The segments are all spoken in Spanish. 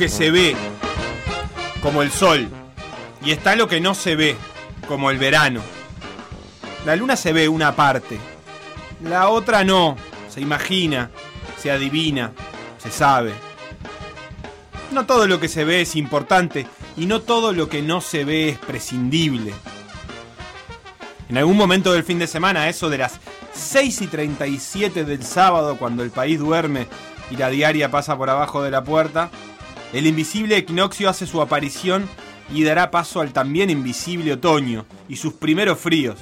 Que se ve, como el sol, y está lo que no se ve, como el verano. La luna se ve una parte, la otra no, se imagina, se adivina, se sabe. No todo lo que se ve es importante y no todo lo que no se ve es prescindible. En algún momento del fin de semana, eso de las 6 y 37 del sábado, cuando el país duerme y la diaria pasa por abajo de la puerta, el invisible equinoccio hace su aparición y dará paso al también invisible otoño y sus primeros fríos.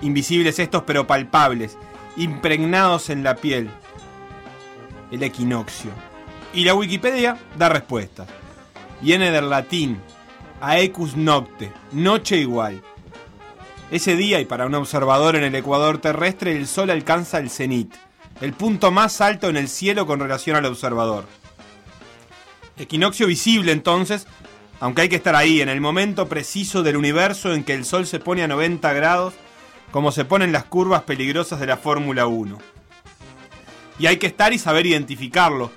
Invisibles estos pero palpables, impregnados en la piel. El equinoccio. Y la Wikipedia da respuesta. Viene del latín aecus nocte, noche igual. Ese día y para un observador en el ecuador terrestre el sol alcanza el cenit el punto más alto en el cielo con relación al observador. Equinoccio visible entonces, aunque hay que estar ahí, en el momento preciso del universo en que el Sol se pone a 90 grados, como se ponen las curvas peligrosas de la Fórmula 1. Y hay que estar y saber identificarlo,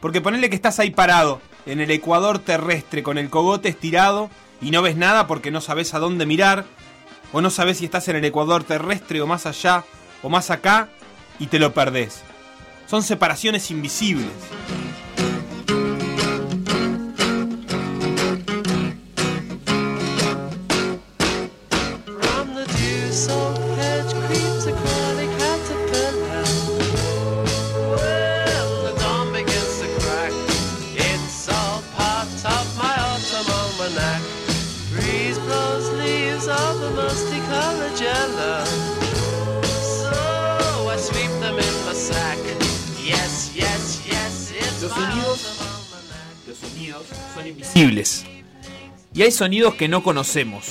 porque ponerle que estás ahí parado, en el ecuador terrestre, con el cogote estirado, y no ves nada porque no sabes a dónde mirar, o no sabes si estás en el ecuador terrestre o más allá, o más acá, y te lo perdés. Son separaciones invisibles. Hay sonidos que no conocemos.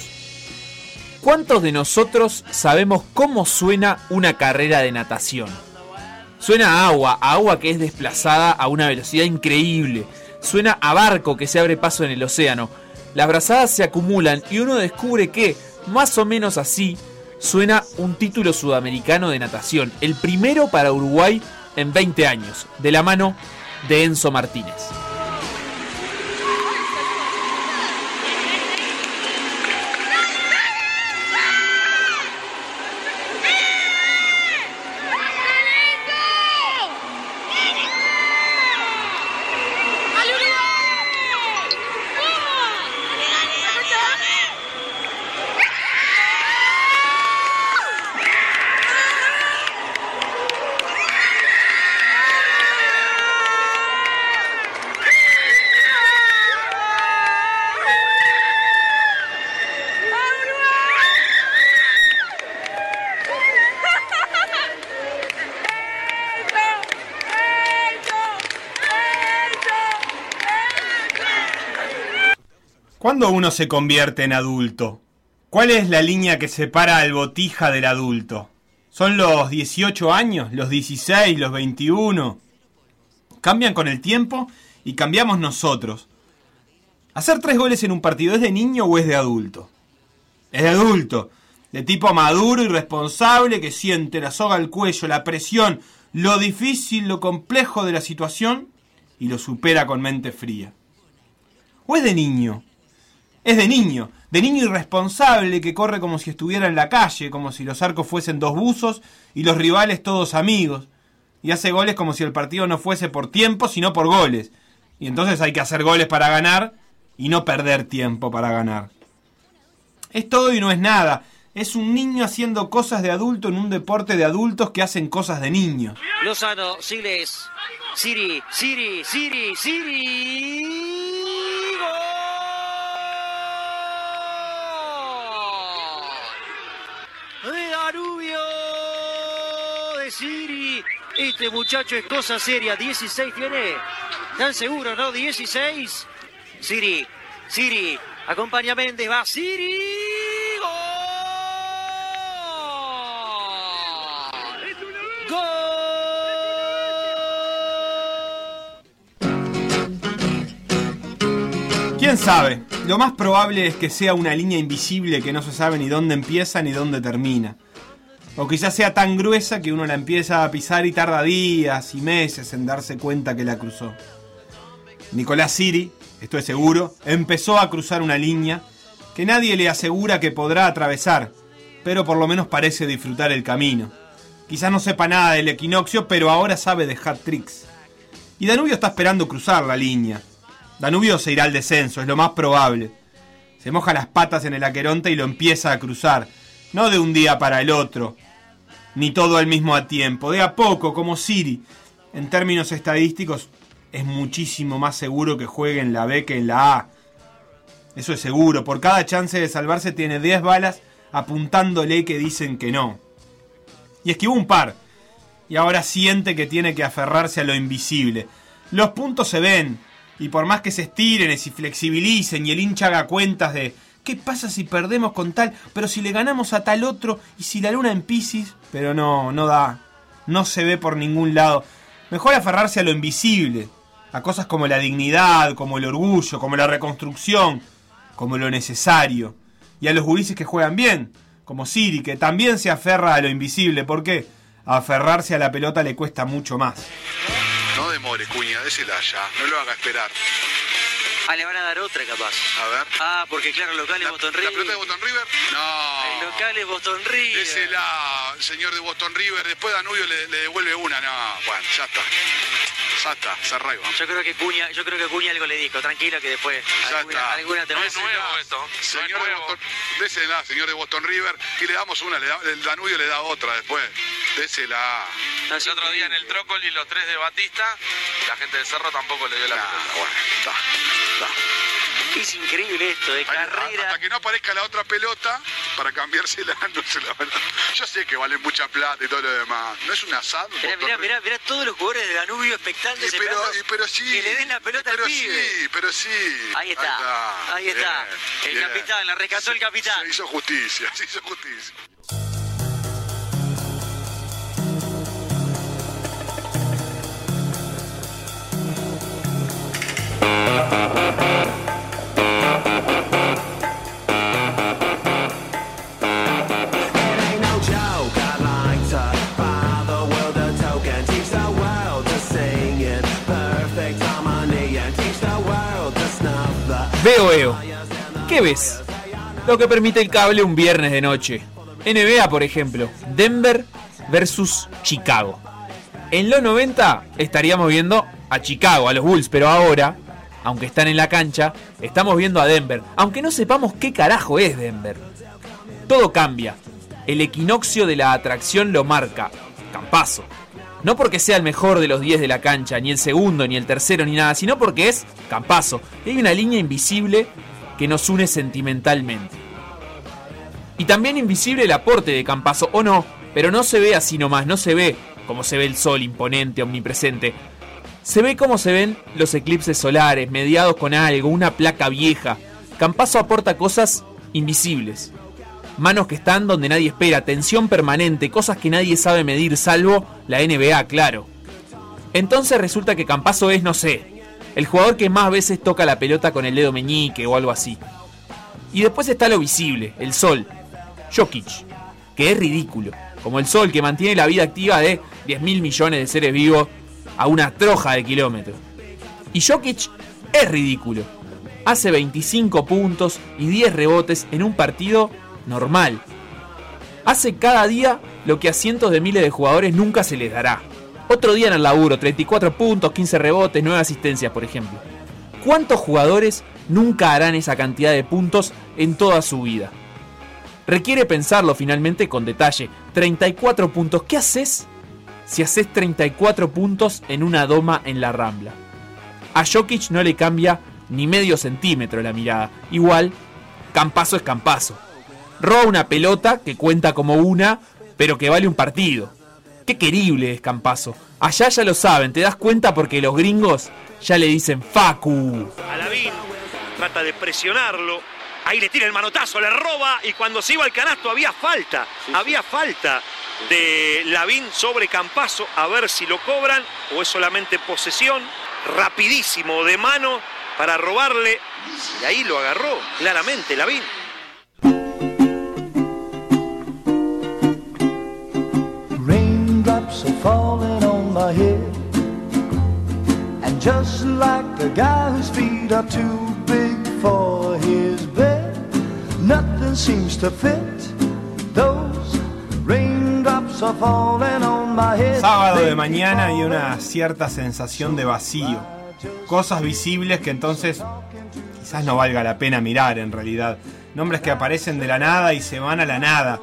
¿Cuántos de nosotros sabemos cómo suena una carrera de natación? Suena a agua, a agua que es desplazada a una velocidad increíble. Suena a barco que se abre paso en el océano. Las brazadas se acumulan y uno descubre que, más o menos así, suena un título sudamericano de natación, el primero para Uruguay en 20 años, de la mano de Enzo Martínez. ¿Cuándo uno se convierte en adulto? ¿Cuál es la línea que separa al botija del adulto? ¿Son los 18 años, los 16, los 21? Cambian con el tiempo y cambiamos nosotros. ¿Hacer tres goles en un partido es de niño o es de adulto? Es de adulto, de tipo maduro y responsable que siente la soga al cuello, la presión, lo difícil, lo complejo de la situación y lo supera con mente fría. ¿O es de niño? Es de niño, de niño irresponsable que corre como si estuviera en la calle, como si los arcos fuesen dos buzos y los rivales todos amigos. Y hace goles como si el partido no fuese por tiempo, sino por goles. Y entonces hay que hacer goles para ganar y no perder tiempo para ganar. Es todo y no es nada. Es un niño haciendo cosas de adulto en un deporte de adultos que hacen cosas de niños. Lozano, Siles, Siri, Siri, Siri, Siri. ¡Gol! De Danubio de Siri. Este muchacho es cosa seria. 16 tiene. ¿Están seguros, no? 16. Siri, Siri. Acompaña a Méndez. Va Siri. ¡Gol! ¿Quién sabe? Lo más probable es que sea una línea invisible que no se sabe ni dónde empieza ni dónde termina. O quizás sea tan gruesa que uno la empieza a pisar y tarda días y meses en darse cuenta que la cruzó. Nicolás Siri, esto es seguro, empezó a cruzar una línea que nadie le asegura que podrá atravesar, pero por lo menos parece disfrutar el camino. Quizás no sepa nada del equinoccio, pero ahora sabe de hat tricks. Y Danubio está esperando cruzar la línea. Danubio se irá al descenso, es lo más probable. Se moja las patas en el Aqueronte y lo empieza a cruzar, no de un día para el otro, ni todo al mismo tiempo, de a poco, como Siri. En términos estadísticos, es muchísimo más seguro que juegue en la B que en la A. Eso es seguro, por cada chance de salvarse tiene 10 balas apuntándole que dicen que no. Y esquivó un par, y ahora siente que tiene que aferrarse a lo invisible. Los puntos se ven, y por más que se estiren y se flexibilicen y el hincha haga cuentas de ¿qué pasa si perdemos con tal? Pero si le ganamos a tal otro y si la luna en Pisces, pero no, no da, no se ve por ningún lado. Mejor aferrarse a lo invisible, a cosas como la dignidad, como el orgullo, como la reconstrucción, como lo necesario. Y a los gurises que juegan bien, como Siri, que también se aferra a lo invisible. ¿Por qué? Aferrarse a la pelota le cuesta mucho más. No demore, cuña, désela ya. No lo haga esperar. Ah, le van a dar otra capaz. A ver. Ah, porque claro, local es ¿La, Boston la River. pelota de Boston River? No. El local es Boston River. Désela, señor de Boston River. Después Danubio le, le devuelve una. No, bueno, ya está. Ya está, se arraiga. Yo creo que Cuña, yo creo que Cuña algo le dijo, tranquilo que después Ya alguna, está. alguna te No es nuevo esto. Señor de Boston, désela, señor de Boston River. Y le damos una, le da- el Danubio le da otra después. Désela. No, es El otro día en el. Trócoli los tres de Batista, la gente de Cerro tampoco le dio la Nah, pelota. bueno, está. Es increíble esto, de carrera. Hasta que no aparezca la otra pelota para cambiársela, no se la van a- Yo sé que vale mucha plata y todo lo demás. No es un asado. Mirá, mirá, mirá, mirá todos los jugadores de Danubio expectantes Y pero, y pero sí. que le den la pelota pero al pibe. sí, pero sí. Ahí está, ahí está. Bien, El bien. capitán, la rescató el capitán. Se hizo justicia, se hizo justicia. Veo, veo. ¿Qué ves? Lo que permite el cable un viernes de noche. NBA, por ejemplo. Denver versus Chicago. En los 90 estaríamos viendo a Chicago, a los Bulls, pero ahora, aunque están en la cancha, estamos viendo a Denver. Aunque no sepamos qué carajo es Denver. Todo cambia. El equinoccio de la atracción lo marca. Campazo. No porque sea el mejor de los 10 de la cancha, ni el segundo, ni el tercero, ni nada, sino porque es Campazo. Hay una línea invisible que nos une sentimentalmente. Y también invisible el aporte de Campazo, o no, pero no se ve así nomás, no se ve como se ve el sol imponente, omnipresente. Se ve como se ven los eclipses solares, mediados con algo, una placa vieja. Campazo aporta cosas invisibles. Manos que están donde nadie espera, tensión permanente, cosas que nadie sabe medir, salvo la NBA, claro. Entonces resulta que Campazo es, no sé, el jugador que más veces toca la pelota con el dedo meñique o algo así. Y después está lo visible, el sol. Jokic, que es ridículo. Como el sol que mantiene la vida activa de 10 mil millones de seres vivos a una troja de kilómetros. Y Jokic es ridículo. hace 25 puntos y 10 rebotes en un partido normal. Hace cada día lo que a cientos de miles de jugadores nunca se les dará. Otro día en el laburo, 34 puntos, 15 rebotes, 9 asistencias, por ejemplo. ¿Cuántos jugadores nunca harán esa cantidad de puntos en toda su vida? Requiere pensarlo finalmente con detalle. 34 puntos, ¿qué haces si haces 34 puntos en una doma en la Rambla? A Jokic no le cambia ni medio centímetro la mirada. Igual, Campazo es Campazo. Roba una pelota que cuenta como una, pero que vale un partido. Qué querible es Campazo. Allá ya lo saben, te das cuenta porque los gringos ya le dicen Facu. Alavín trata de presionarlo. Ahí le tira el manotazo, le roba y cuando se iba al canasto había falta. había falta de Lavín sobre Campazo. A ver si lo cobran o es solamente posesión. Rapidísimo de mano para robarle. Y ahí lo agarró claramente Lavín. Raindrops are falling on my head. And just like a guy whose feet are too big for his bed, nothing seems to fit. Those raindrops are falling on my head. Sábado de mañana y una cierta sensación de vacío. Cosas visibles que entonces quizás no valga la pena mirar en realidad. Nombres que aparecen de la nada y se van a la nada.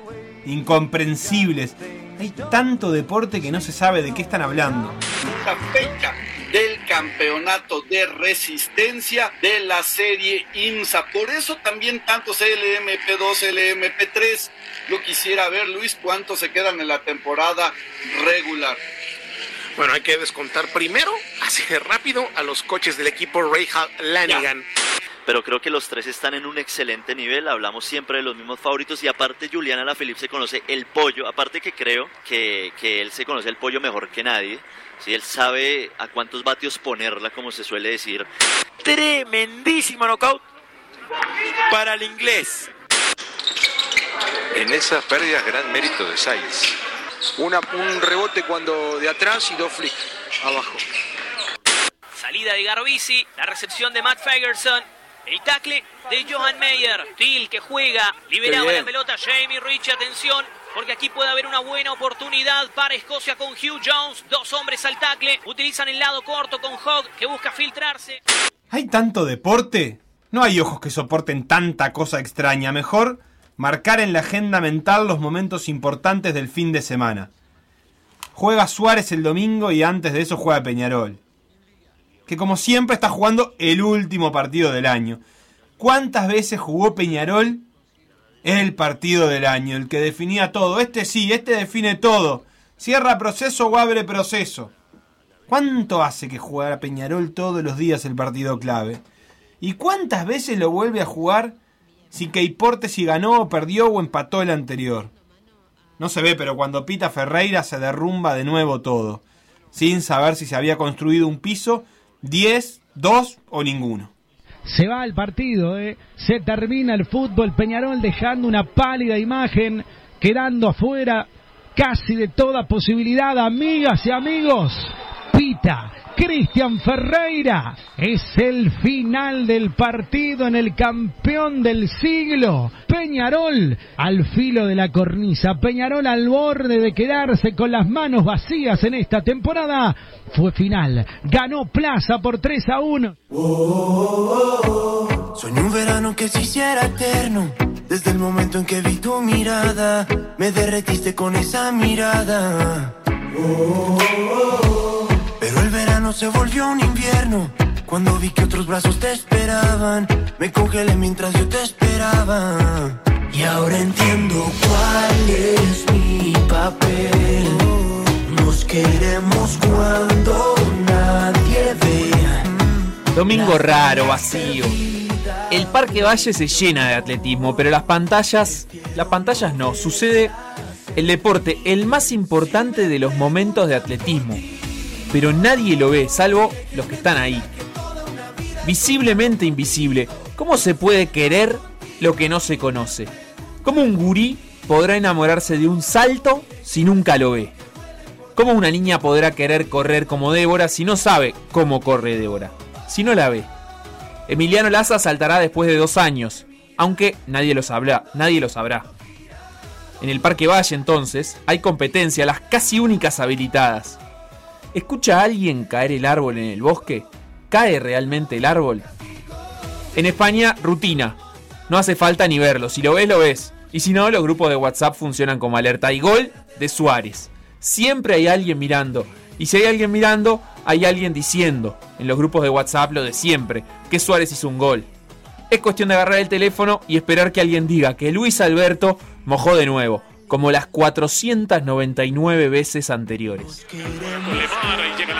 Incomprensibles. Hay tanto deporte que no se sabe de qué están hablando. Esta fecha del campeonato de resistencia de la serie IMSA. Por eso también tantos LMP2, LMP3. Lo quisiera ver, Luis, cuántos se quedan en la temporada regular. Bueno, hay que descontar primero, así de rápido, a los coches del equipo Ray Lanigan. Pero creo que los tres están en un excelente nivel. Hablamos siempre de los mismos favoritos. Y aparte, Juliana Lafelipe se conoce el pollo. Aparte, que creo que, que él se conoce el pollo mejor que nadie. Sí, él sabe a cuántos vatios ponerla, como se suele decir. Tremendísimo knockout para el inglés. En esas pérdidas, gran mérito de Sainz. Una, un rebote cuando de atrás y dos flick abajo. Salida de Garbisi, la recepción de Matt Fagerson, el tackle de Johan Meyer. Till que juega, liberaba la pelota Jamie Rich, atención. Porque aquí puede haber una buena oportunidad para Escocia con Hugh Jones. Dos hombres al tackle. Utilizan el lado corto con Hogg que busca filtrarse. ¿Hay tanto deporte? No hay ojos que soporten tanta cosa extraña. Mejor marcar en la agenda mental los momentos importantes del fin de semana. Juega Suárez el domingo y antes de eso juega Peñarol. Que como siempre está jugando el último partido del año. ¿Cuántas veces jugó Peñarol el partido del año? El que definía todo. Este sí, este define todo. Cierra proceso o abre proceso. ¿Cuánto hace que juega Peñarol todos los días el partido clave? ¿Y cuántas veces lo vuelve a jugar sin que importe si ganó o perdió o empató el anterior? No se ve, pero cuando pita Ferreira se derrumba de nuevo todo, sin saber si se había construido un piso, 10, 2 o ninguno. Se va el partido, ¿eh? se termina el fútbol. Peñarol dejando una pálida imagen, quedando afuera casi de toda posibilidad. Amigas y amigos, Pita, Cristian Ferreira, es el final del partido en el campeón del siglo. Peñarol al filo de la cornisa, Peñarol al borde de quedarse con las manos vacías en esta temporada. Fue final, ganó Plaza por 3 a 1. Soñé un verano que se hiciera eterno. Desde el momento en que vi tu mirada, me derretiste con esa mirada. Se volvió un invierno. Cuando vi que otros brazos te esperaban, me congelé mientras yo te esperaba. Y ahora entiendo cuál es mi papel. Nos queremos cuando nadie vea. Domingo raro, vacío. El Parque Valle se llena de atletismo, pero las pantallas, las pantallas no, sucede el deporte, el más importante de los momentos de atletismo. Pero nadie lo ve, salvo los que están ahí. Visiblemente invisible. ¿Cómo se puede querer lo que no se conoce? ¿Cómo un gurí podrá enamorarse de un salto si nunca lo ve? ¿Cómo una niña podrá querer correr como Débora si no sabe cómo corre Débora? Si no la ve. Emiliano Laza saltará después de dos años, aunque nadie lo sabrá. Nadie lo sabrá. En el Parque Valle entonces hay competencia, las casi únicas habilitadas. ¿Escucha a alguien caer el árbol en el bosque? ¿Cae realmente el árbol? En España, rutina. No hace falta ni verlo. Si lo ves, lo ves. Y si no, los grupos de WhatsApp funcionan como alerta. Y gol de Suárez. Siempre hay alguien mirando. Y si hay alguien mirando, hay alguien diciendo en los grupos de WhatsApp lo de siempre, que Suárez hizo un gol. Es cuestión de agarrar el teléfono y esperar que alguien diga que Luis Alberto mojó de nuevo, como las 499 veces anteriores. Lemar, ahí llega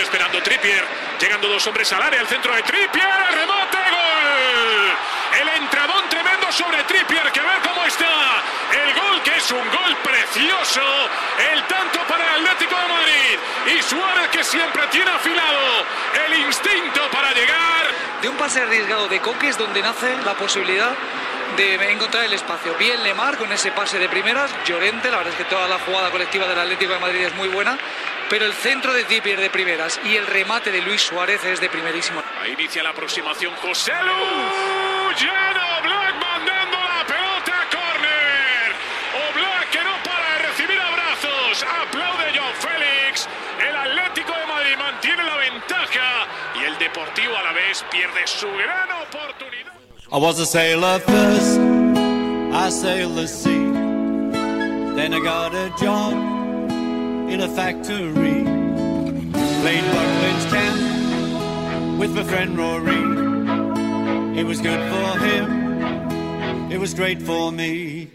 esperando Trippier. Llegando dos hombres al área, al centro de Trippier. ¡Remate! ¡Gol! El entradón tremendo sobre Trippier. Que a ver cómo está. El gol es un gol precioso. El tanto para el Atlético de Madrid. Y Suárez que siempre tiene afilado el instinto para llegar. De un pase arriesgado de Coques donde nace la posibilidad de encontrar el espacio. Bien Lemar con ese pase de primeras, Llorente, la verdad es que toda la jugada colectiva del Atlético de Madrid es muy buena, pero el centro de Trippier de primeras y el remate de Luis Suárez es de primerísimo. Ahí inicia la aproximación José Lu. Lleno Black mandando la pelota a córner. O Black que no para de recibir abrazos. Aplaude John Félix. El Atlético de Madrid mantiene la ventaja y el Deportivo a la vez pierde su gran oportunidad. I was a sailor first, I sailed the sea. Then I got a job in a factory. Played Buckland's camp with my friend Rory. It was good for him, it was great for me.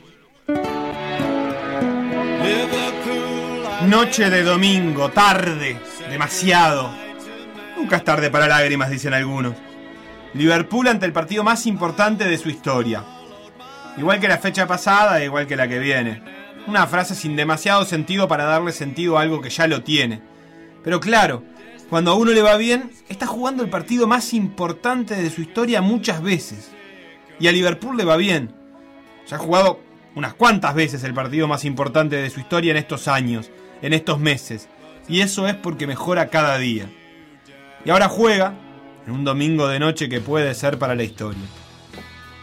Liverpool, Noche de domingo, tarde, demasiado. Nunca es tarde para lágrimas, dicen algunos. Liverpool ante el partido más importante de su historia. Igual que la fecha pasada, igual que la que viene. Una frase sin demasiado sentido para darle sentido a algo que ya lo tiene. Pero claro, cuando a uno le va bien, está jugando el partido más importante de su historia muchas veces. Y a Liverpool le va bien. Ya ha jugado unas cuantas veces el partido más importante de su historia en estos años, en estos meses. Y eso es porque mejora cada día. Y ahora juega en un domingo de noche que puede ser para la historia.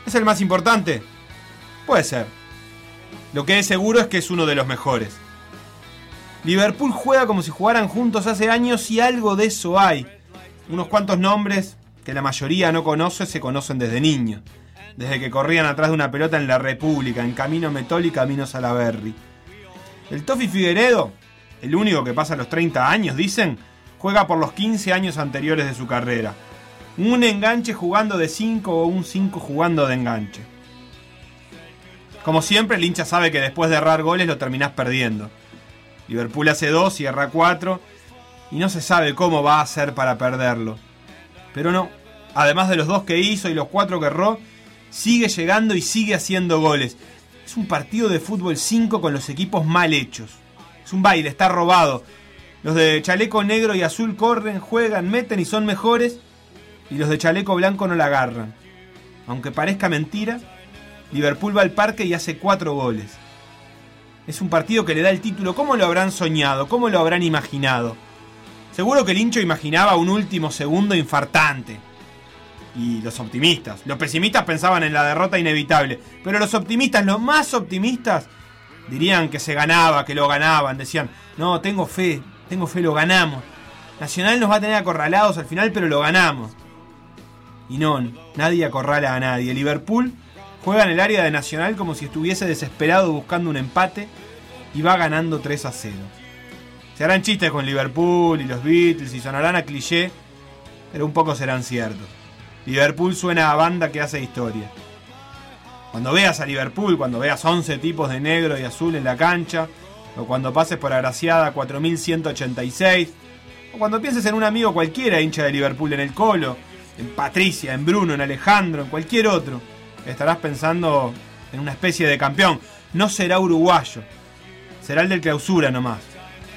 ¿Es el más importante? Puede ser. Lo que es seguro es que es uno de los mejores. Liverpool juega como si jugaran juntos hace años y algo de eso hay. Unos cuantos nombres que la mayoría no conoce se conocen desde niños. Desde que corrían atrás de una pelota en la República, en Camino Metol y Camino Salaberry. El Tofi Figueredo, el único que pasa los 30 años, dicen, juega por los 15 años anteriores de su carrera. Un enganche jugando de 5 o un 5 jugando de enganche. Como siempre, el hincha sabe que después de errar goles lo terminás perdiendo. Liverpool hace 2 y erra 4 y no se sabe cómo va a hacer para perderlo. Pero no, además de los dos que hizo y los cuatro que erró, sigue llegando y sigue haciendo goles. Es un partido de fútbol 5 con los equipos mal hechos. Es un baile, está robado. Los de chaleco negro y azul corren, juegan, meten y son mejores. Y los de chaleco blanco no la agarran. Aunque parezca mentira, Liverpool va al parque y hace cuatro goles. Es un partido que le da el título. ¿Cómo lo habrán soñado? ¿Cómo lo habrán imaginado? Seguro que el hincho imaginaba un último segundo infartante. Y los optimistas. Los pesimistas pensaban en la derrota inevitable. Pero los optimistas, los más optimistas, dirían que se ganaba, que lo ganaban. Decían, no, tengo fe, tengo fe, lo ganamos. Nacional nos va a tener acorralados al final, pero lo ganamos. Y no, nadie acorrala a nadie. Liverpool juega en el área de Nacional como si estuviese desesperado buscando un empate y va ganando 3 a 0. Se harán chistes con Liverpool y los Beatles y sonarán a cliché, pero un poco serán ciertos. Liverpool suena a banda que hace historia. Cuando veas a Liverpool, cuando veas 11 tipos de negro y azul en la cancha, o cuando pases por Agraciada 4186, o cuando pienses en un amigo cualquiera hincha de Liverpool en el Colo, en Patricia, en Bruno, en Alejandro, en cualquier otro, estarás pensando en una especie de campeón. No será uruguayo, será el del clausura nomás.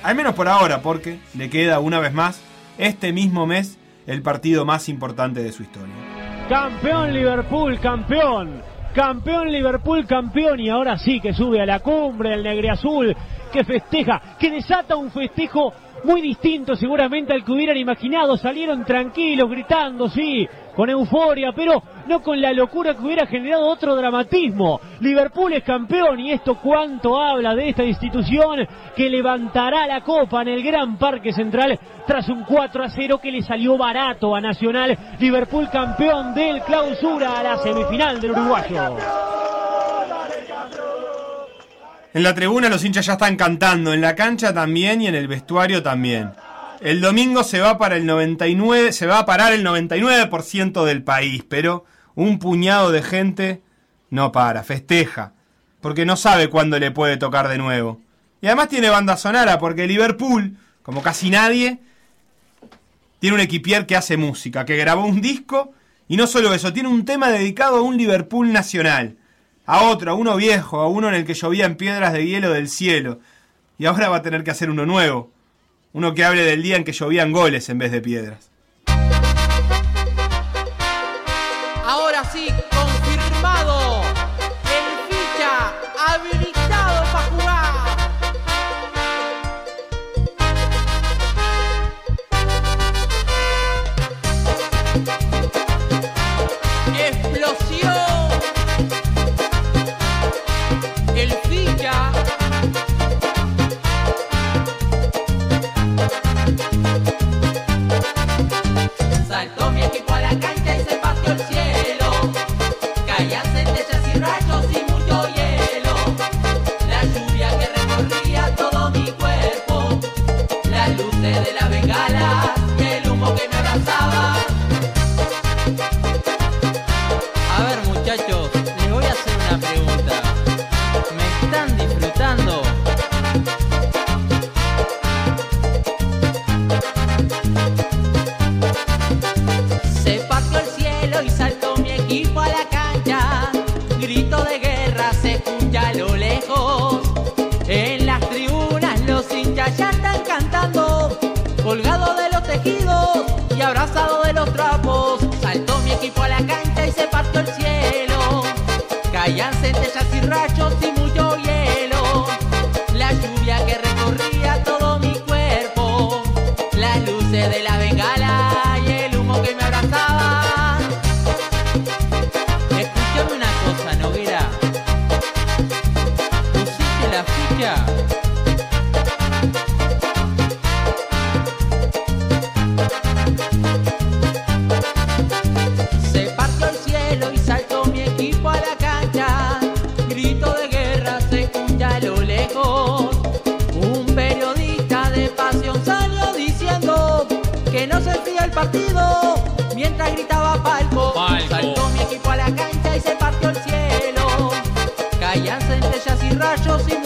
Al menos por ahora, porque le queda una vez más, este mismo mes, el partido más importante de su historia. Campeón Liverpool, campeón. campeón Liverpool, campeón y ahora sí que sube a la cumbre del negre azul, que festeja, que desata un festejo muy distinto seguramente al que hubieran imaginado. Salieron tranquilos, gritando, sí, con euforia, pero no con la locura que hubiera generado otro dramatismo. Liverpool es campeón y esto cuánto habla de esta institución que levantará la copa en el Gran Parque Central tras un 4 a 0 que le salió barato a Nacional. Liverpool campeón del clausura a la semifinal del uruguayo. En la tribuna los hinchas ya están cantando, en la cancha también y en el vestuario también. El domingo se va para el 99, se va a parar el 99% del país, pero un puñado de gente no para, festeja, porque no sabe cuándo le puede tocar de nuevo. Y además tiene banda sonora, porque Liverpool, como casi nadie, tiene un equipier que hace música, que grabó un disco, y no solo eso, tiene un tema dedicado a un Liverpool nacional, a otro, a uno viejo, a uno en el que llovían piedras de hielo del cielo, y ahora va a tener que hacer uno nuevo, uno que hable del día en que llovían goles en vez de piedras. Colgado de los tejidos y abrazado de los trapos. Saltó mi equipo a la cancha y se partió el cielo. Caían centellas y rayos y mucho hielo. La lluvia que recorría todo mi cuerpo. Las luces de la bengala y el humo que me abrazaba. Escuchame una cosa, Noguera. ¿Pusiste la ficha? Partido mientras gritaba palco. Saltó mi equipo a la cancha y se partió el cielo. Caían centellas y rayos y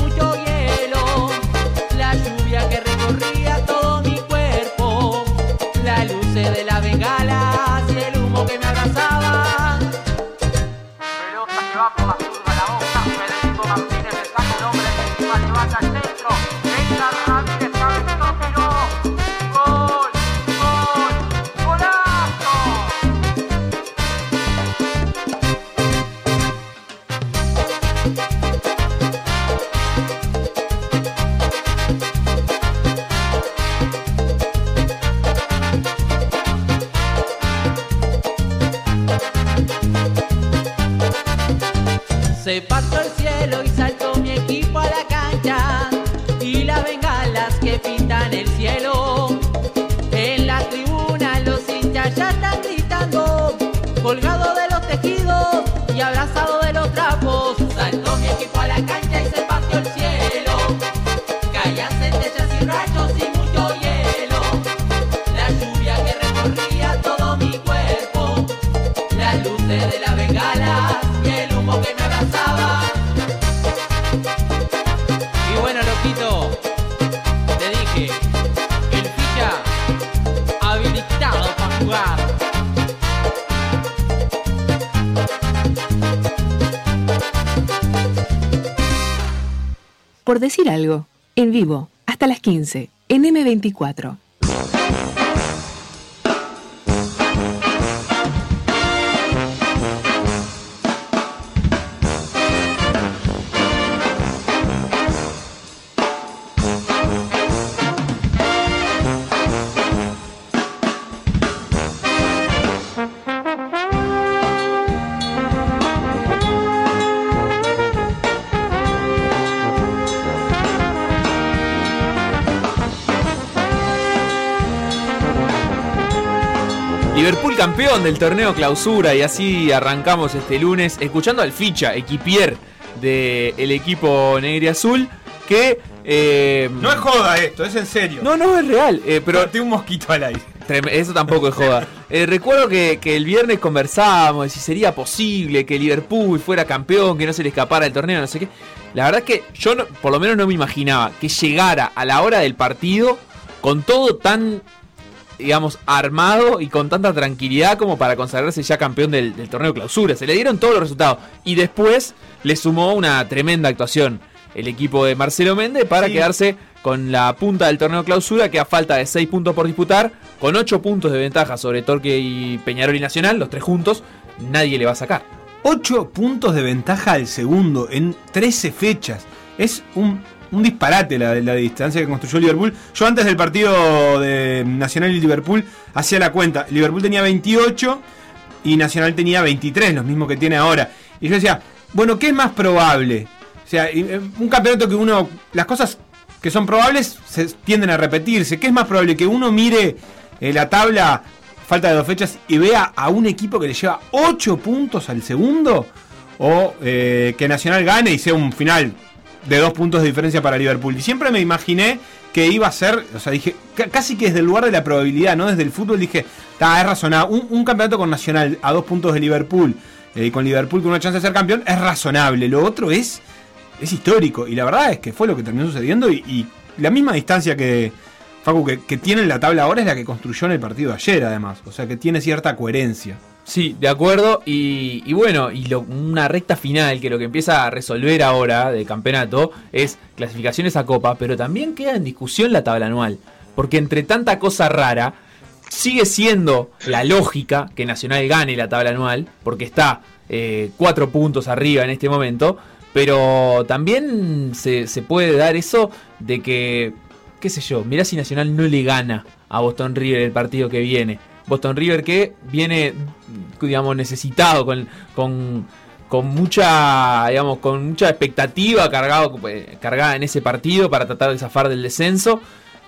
vivo, hasta las 15, en M24. Campeón del torneo clausura y así arrancamos este lunes escuchando al ficha, equipier del equipo negro y azul que... eh, No es joda esto, es en serio. No, no, es real. eh, pero Corté un mosquito al aire. Eso tampoco es joda. Eh, recuerdo que, que el viernes conversábamos de si sería posible que Liverpool fuera campeón, que no se le escapara el torneo, no sé qué. La verdad es que yo no- por lo menos no me imaginaba que llegara a la hora del partido con todo tan, digamos, armado y con tanta tranquilidad como para consagrarse ya campeón del, del torneo clausura. Se le dieron todos los resultados. Y después le sumó una tremenda actuación el equipo de Marcelo Méndez para Sí. quedarse con la punta del torneo clausura, que a falta de 6 puntos por disputar, con 8 puntos de ventaja sobre Torque y Peñarol y Nacional, los tres juntos, nadie le va a sacar. 8 puntos de ventaja al segundo en 13 fechas. Es un, un disparate la, la distancia que construyó Liverpool. Yo antes del partido de Nacional y Liverpool hacía la cuenta. Liverpool tenía 28 y Nacional tenía 23, los mismos que tiene ahora. Y yo decía, bueno, ¿qué es más probable? O sea, eh, un campeonato que uno... Las cosas que son probables se tienden a repetirse. ¿Qué es más probable? Que uno mire eh, la tabla, falta de dos fechas, y vea a un equipo que le lleva 8 puntos al segundo, o eh, que Nacional gane y sea un final de dos puntos de diferencia para Liverpool. Y siempre me imaginé que iba a ser, o sea, dije, ca- casi que desde el lugar de la probabilidad, ¿no? Desde el fútbol dije, está, es razonable. Un, un campeonato con Nacional a dos puntos de Liverpool, eh, con Liverpool con una chance de ser campeón, es razonable. Lo otro es, es histórico. Y la verdad es que fue lo que terminó sucediendo. Y, y la misma distancia que, Facu, que, que tiene en la tabla ahora es la que construyó en el partido de ayer, además. O sea, que tiene cierta coherencia. Sí, de acuerdo. Y, bueno, y lo- una recta final que lo que empieza a resolver ahora de campeonato es clasificaciones a Copa, pero también queda en discusión la tabla anual. Porque entre tanta cosa rara, sigue siendo la lógica que Nacional gane la tabla anual, porque está eh, cuatro puntos arriba en este momento. Pero también se, se puede dar eso de que, qué sé yo, mirá si Nacional no le gana a Boston River el partido que viene. Boston River que viene, digamos, necesitado con, con, con mucha, digamos, con mucha expectativa cargado, eh, cargada en ese partido para tratar de zafar del descenso.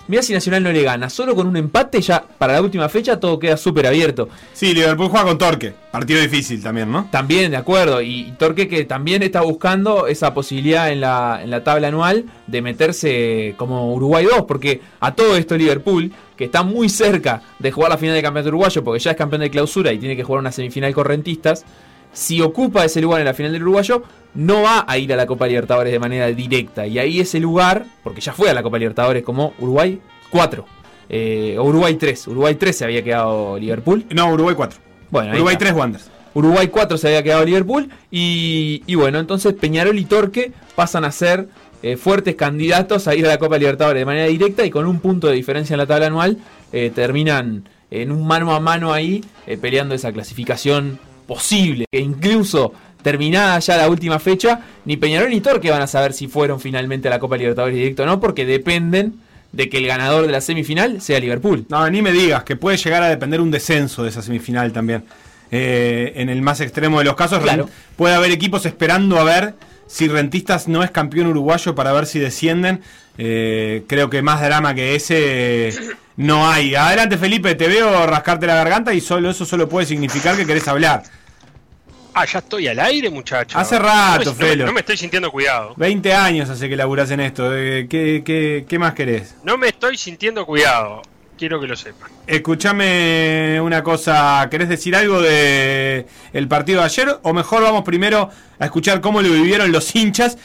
Mira si Nacional no le gana, solo con un empate ya para la última fecha todo queda súper abierto. Sí, Liverpool juega con Torque. Partido difícil también, ¿no? También, de acuerdo. Y, y Torque que también está buscando esa posibilidad en la, en la tabla anual de meterse como Uruguay 2. Porque a todo esto Liverpool, que está muy cerca de jugar la final del campeonato uruguayo, porque ya es campeón de clausura y tiene que jugar una semifinal correntistas, si ocupa ese lugar en la final del uruguayo, no va a ir a la Copa Libertadores de manera directa. Y ahí ese lugar, porque ya fue a la Copa Libertadores como Uruguay 4. eh, o Uruguay 3. Uruguay 3 se había quedado Liverpool. No, Uruguay 4. Bueno, ahí Uruguay está. 3 Wanderers. Uruguay 4 se había quedado Liverpool. Y, y bueno, entonces Peñarol y Torque pasan a ser eh, fuertes candidatos a ir a la Copa Libertadores de manera directa y con un punto de diferencia en la tabla anual eh, terminan en un mano a mano ahí eh, peleando esa clasificación posible. Que incluso terminada ya la última fecha, ni Peñarol ni Torque van a saber si fueron finalmente a la Copa Libertadores directo o no, porque dependen de que el ganador de la semifinal sea Liverpool. No, ni me digas que puede llegar a depender un descenso de esa semifinal también. En el más extremo de los casos, Claro. puede haber equipos esperando a ver si Rentistas no es campeón uruguayo para ver si descienden. Eh, creo que más drama que ese eh, no hay. Adelante, Felipe, te veo rascarte la garganta y solo eso solo puede significar que querés hablar. Ah, ya estoy al aire, muchachos. Hace rato, no me, no me- Felo. no me estoy sintiendo cuidado. 20 años hace que laburás en esto. eh, ¿qué, qué, qué más querés? No me estoy sintiendo cuidado. Quiero que lo sepan. Escúchame una cosa, ¿querés decir algo de el partido de ayer? O mejor vamos primero a escuchar cómo lo vivieron los hinchas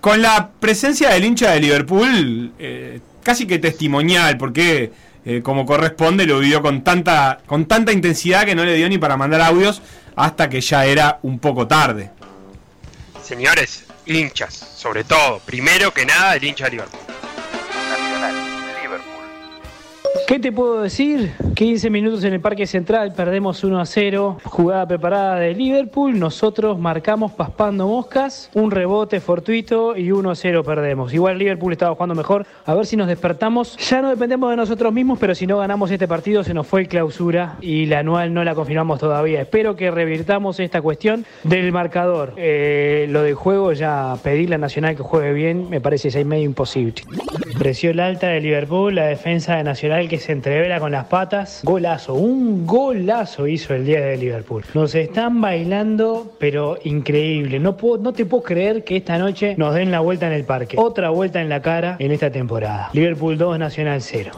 con la presencia del hincha de Liverpool, eh, casi que testimonial, porque eh, como corresponde lo vivió con tanta, con tanta intensidad que no le dio ni para mandar audios hasta que ya era un poco tarde. Señores, hinchas, sobre todo. Primero que nada, el hincha de Liverpool. ¿Qué te puedo decir? 15 minutos en el Parque Central, perdemos 1 a 0. Jugada preparada de Liverpool, nosotros marcamos paspando moscas, un rebote fortuito y 1 a 0 perdemos. Igual Liverpool estaba jugando mejor, a ver si nos despertamos. Ya no dependemos de nosotros mismos, pero si no ganamos este partido se nos fue el clausura y la anual no la confirmamos todavía. Espero que revirtamos esta cuestión del marcador. Eh, lo del juego, ya pedirle a Nacional que juegue bien, me parece ya medio imposible. Presión alta de Liverpool, la defensa de Nacional que se entrevera con las patas. Golazo, un golazo hizo el día de Liverpool. Nos están bailando, pero increíble. No, puedo, no te puedo creer que esta noche nos den la vuelta en el parque. Otra vuelta en la cara en esta temporada. Liverpool 2, Nacional 0.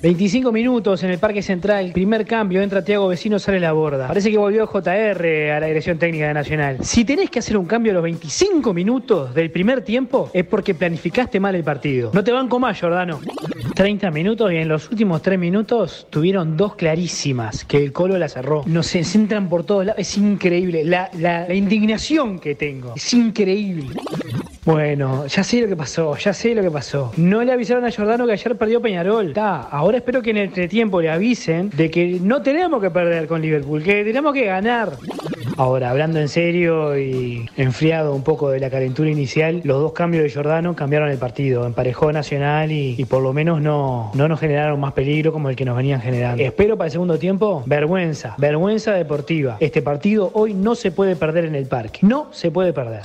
25 minutos en el Parque Central, primer cambio, entra Tiago Vecino, sale la borda. Parece que volvió JR a la dirección técnica de Nacional. Si tenés que hacer un cambio a los 25 minutos del primer tiempo, es porque planificaste mal el partido. No te banco más, Jordano. 30 minutos y en los últimos 3 minutos tuvieron dos clarísimas que el Colo la cerró. Nos centran por todos lados. Es increíble. La indignación que tengo. Es increíble. Bueno, ya sé lo que pasó, ya sé lo que pasó. No le avisaron a Jordano que ayer perdió Peñarol. Está, ahora espero que en el entretiempo le avisen de que no tenemos que perder con Liverpool, que tenemos que ganar. Ahora, hablando en serio y enfriado un poco de la calentura inicial, los dos cambios de Jordano cambiaron el partido, emparejó Nacional y, por lo menos no, no nos generaron más peligro como el que nos venían generando. Espero para el segundo tiempo, vergüenza, vergüenza deportiva. Este partido hoy no se puede perder en el parque, no se puede perder.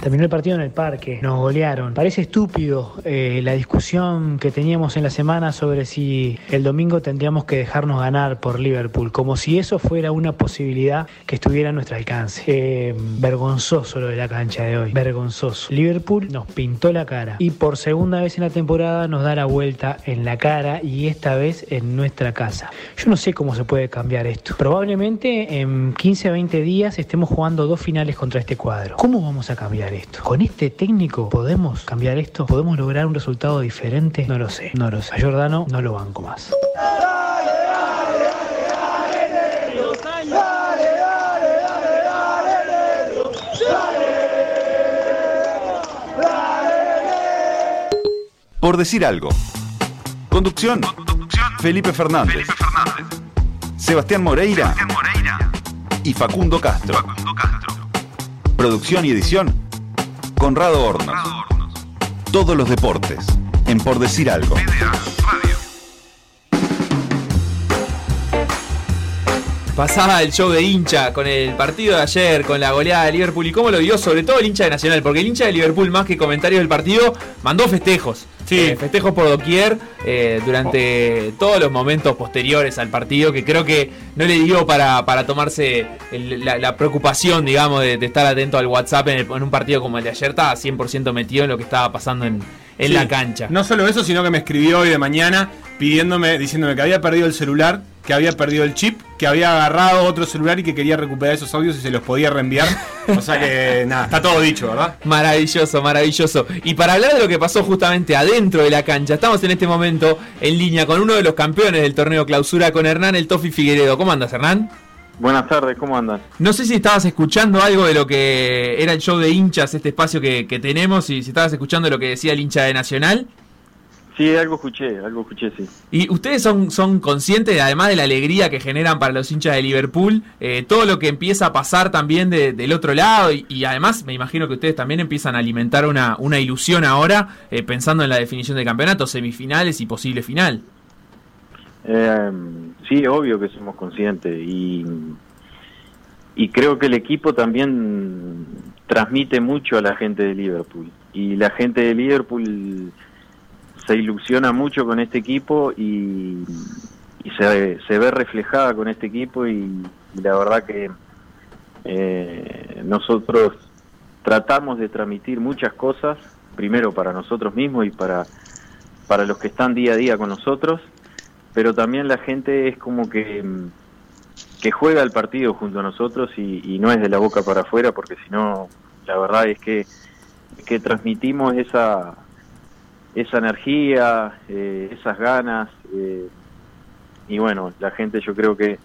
Terminó el partido en el parque, nos golearon. Parece estúpido eh, la discusión que teníamos en la semana sobre si el domingo tendríamos que dejarnos ganar por Liverpool, como si eso fuera una posibilidad que estuviera a nuestro alcance. Eh, vergonzoso lo de la cancha de hoy, vergonzoso. Liverpool nos pintó la cara y por segunda vez en la temporada nos da la vuelta en la cara y esta vez en nuestra casa. Yo no sé cómo se puede cambiar esto. Probablemente en 15 20 días estemos jugando dos finales contra este cuadro. ¿Cómo vamos a cambiar esto? ¿Con este técnico podemos cambiar esto? ¿Podemos lograr un resultado diferente? No lo sé, no lo sé. A Giordano no lo banco más. Por decir algo. Conducción. Felipe Fernández. Sebastián Moreira. Y Facundo Castro. Producción y edición. Conrado Hornos. Todos los deportes. En Por decir algo. Pasaba el show de hincha con el partido de ayer, con la goleada de Liverpool y cómo lo vio sobre todo el hincha de Nacional, porque el hincha de Liverpool más que comentarios del partido mandó festejos. Eh, festejos por doquier eh, durante todos los momentos posteriores al partido que creo que no le dio para, para tomarse el- la, la preocupación, digamos, de, de estar atento al WhatsApp en, el- en un partido como el de ayer. Estaba 100% metido en lo que estaba pasando en, en Sí. la cancha. No solo eso, sino que me escribió hoy de mañana pidiéndome, diciéndome que había perdido el celular, que había perdido el chip, que había agarrado otro celular y que quería recuperar esos audios y se los podía reenviar. O sea que nada, está todo dicho, ¿verdad? Maravilloso, maravilloso. Y para hablar de lo que pasó justamente adentro de la cancha, estamos en este momento en línea con uno de los campeones del torneo clausura, con Hernán El Tofi Figueredo. ¿Cómo andas, Hernán? Buenas tardes, ¿cómo andan? No sé si estabas escuchando algo de lo que era el show de hinchas, este espacio que, que tenemos, y si estabas escuchando lo que decía el hincha de Nacional. Sí, algo escuché, algo escuché, sí. Y ustedes son, son conscientes, además de la alegría que generan para los hinchas de Liverpool, eh, todo lo que empieza a pasar también de- del otro lado, y, y además me imagino que ustedes también empiezan a alimentar una, una ilusión ahora, eh, pensando en la definición de campeonato, semifinales y posible final. Eh, sí, obvio que somos conscientes y, y creo que el equipo también transmite mucho a la gente de Liverpool y la gente de Liverpool se ilusiona mucho con este equipo y, y se, se ve reflejada con este equipo y, la verdad que eh, nosotros tratamos de transmitir muchas cosas, primero para nosotros mismos y para, para los que están día a día con nosotros, pero también la gente es como que, que juega el partido junto a nosotros y, y no es de la boca para afuera, porque si no, la verdad es que, que transmitimos esa, esa energía, eh, esas ganas, eh, y bueno, la gente yo creo que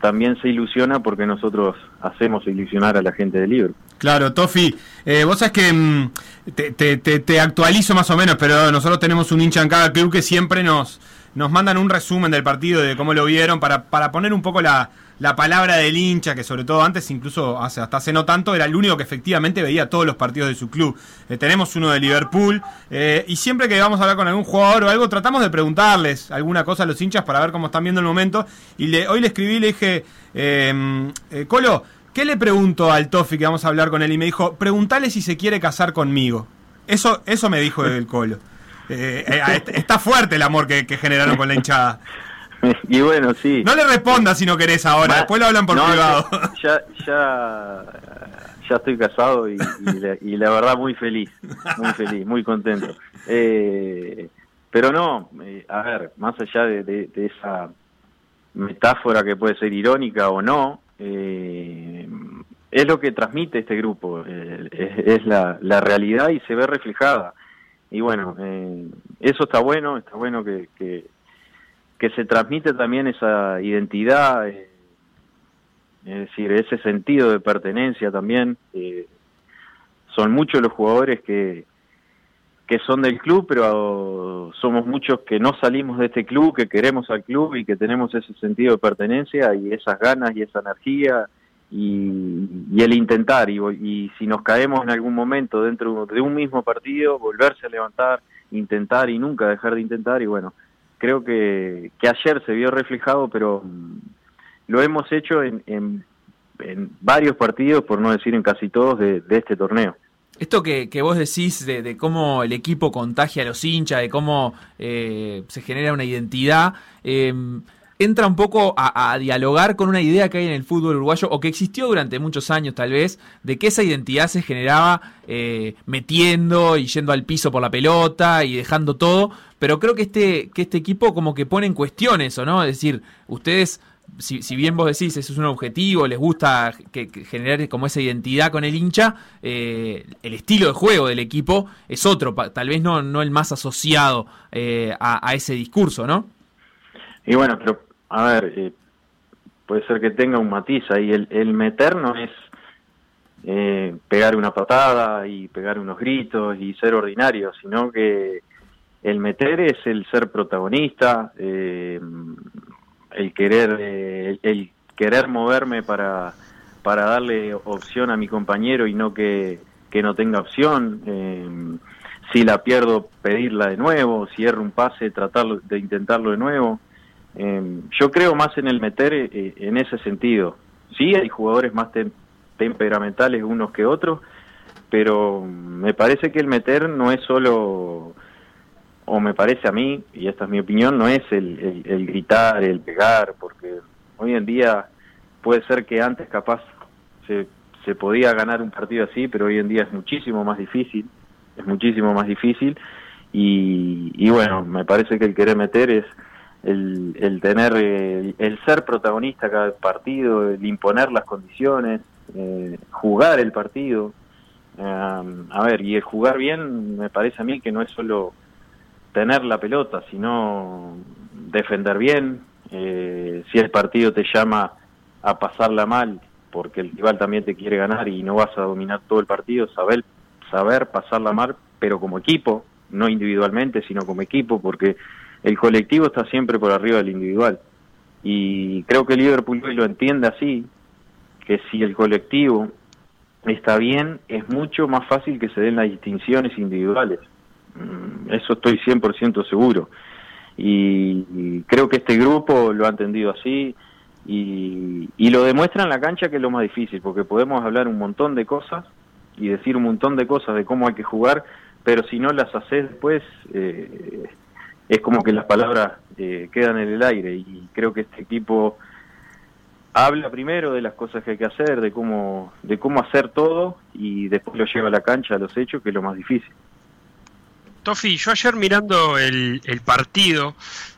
también se ilusiona porque nosotros hacemos ilusionar a la gente de Liverpool. Claro, Tofi, eh, vos sabés que mm, te, te- te- te actualizo más o menos, pero nosotros tenemos un hincha en cada club que siempre nos, nos mandan un resumen del partido, de cómo lo vieron, para, para poner un poco la, la palabra del hincha, que sobre todo antes, incluso hasta hace no tanto, era el único que efectivamente veía todos los partidos de su club. Eh, tenemos uno de Liverpool, eh, y siempre que vamos a hablar con algún jugador o algo, tratamos de preguntarles alguna cosa a los hinchas para ver cómo están viendo el momento. Y hoy le escribí y le dije, eh, eh, Colo, ¿Qué le pregunto al Tofi que vamos a hablar con él? Y me dijo, preguntale si se quiere casar conmigo. Eso, eso me dijo el Colo. Eh, est- está fuerte el amor que, que generaron con la hinchada. Y bueno, sí. No le respondas si no querés ahora, Ma- después lo hablan por No, privado. Ya, ya, ya estoy casado y, y la, y la verdad muy feliz, muy feliz, muy contento. Eh, pero no, eh, a ver, más allá de, de- de esa metáfora que puede ser irónica o no, eh, es lo que transmite este grupo, eh, es, es la, la realidad y se ve reflejada. Y bueno, eh, eso está bueno, está bueno que, que, que se transmite también esa identidad, eh, es decir, ese sentido de pertenencia también. eh, son muchos los jugadores que, que son del club, pero somos muchos que no salimos de este club, que queremos al club y que tenemos ese sentido de pertenencia y esas ganas y esa energía y, el intentar. Y, y si nos caemos en algún momento dentro de un mismo partido, volverse a levantar, intentar y nunca dejar de intentar. Y bueno, creo que, que ayer se vio reflejado, pero mm, lo hemos hecho en, en, en varios partidos, por no decir en casi todos, de, este torneo. Esto que, que vos decís de, de cómo el equipo contagia a los hinchas, de cómo eh, se genera una identidad, eh, entra un poco a, dialogar con una idea que hay en el fútbol uruguayo, o que existió durante muchos años tal vez, de que esa identidad se generaba eh, metiendo y yendo al piso por la pelota y dejando todo, pero creo que este, que este equipo como que pone en cuestión eso, ¿no? Es decir, ustedes si, si bien vos decís eso es un objetivo, les gusta que, generar como esa identidad con el hincha, eh, el estilo de juego del equipo es otro, tal vez no, no el más asociado eh, a ese discurso, ¿no? Y bueno, pero a ver, eh, puede ser que tenga un matiz ahí. El, el meter no es eh, pegar una patada y pegar unos gritos y ser ordinario, sino que el meter es el ser protagonista, eh, el querer, eh, el, querer moverme para, para darle opción a mi compañero y no que, que no tenga opción. eh, si la pierdo, pedirla de nuevo, si erro un pase, tratarlo de intentarlo de nuevo. Eh, yo creo más en el meter eh, en ese sentido. Sí, hay jugadores más tem- temperamentales unos que otros, pero me parece que el meter no es solo, o me parece a mí, y esta es mi opinión, no es el, el- el gritar, el pegar, porque hoy en día puede ser que antes capaz se, se podía ganar un partido así, pero hoy en día es muchísimo más difícil, es muchísimo más difícil, y, y bueno, me parece que el querer meter es el, el tener, eh, el, el ser protagonista cada partido, el imponer las condiciones, eh, jugar el partido. Eh, a ver, y el jugar bien me parece a mí que no es solo tener la pelota, sino defender bien. eh, si el partido te llama a pasarla mal, porque el rival también te quiere ganar y no vas a dominar todo el partido, saber, saber pasarla mal, pero como equipo, no individualmente, sino como equipo, porque el colectivo está siempre por arriba del individual. Y creo que Liverpool hoy lo entiende así, que si el colectivo está bien, es mucho más fácil que se den las distinciones individuales. Mm, Eso estoy 100% seguro. Y, creo que este grupo lo ha entendido así y, y lo demuestra en la cancha que es lo más difícil, porque podemos hablar un montón de cosas y decir un montón de cosas de cómo hay que jugar, pero si no las haces después, eh, es como que las palabras eh, quedan en el aire y creo que este equipo habla primero de las cosas que hay que hacer, de cómo, de cómo hacer todo y después lo lleva a la cancha, a los hechos, que es lo más difícil. Tofi, yo ayer mirando el, el partido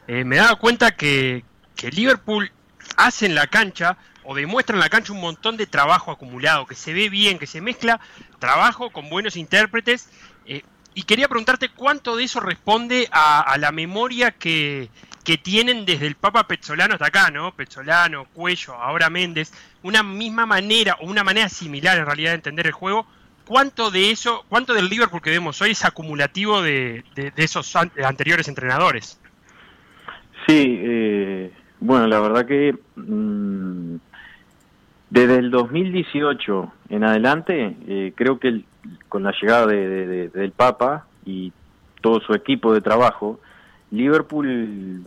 eh, me daba cuenta que, que Liverpool hace en la cancha o demuestra en la cancha un montón de trabajo acumulado, que se ve bien, que se mezcla trabajo con buenos intérpretes. eh, y quería preguntarte cuánto de eso responde a, la memoria que, que tienen desde el Papa Pezzolano hasta acá, ¿no? Pezzolano, Cuello, ahora Méndez, una misma manera o una manera similar en realidad de entender el juego. ¿Cuánto de eso, cuánto del Liverpool que vemos hoy es acumulativo de, de- esos an- anteriores entrenadores? Sí, eh, bueno, la verdad que mm, desde el 2018 en adelante, eh, creo que el- con la llegada de- de- de- del Papa y todo su equipo de trabajo, Liverpool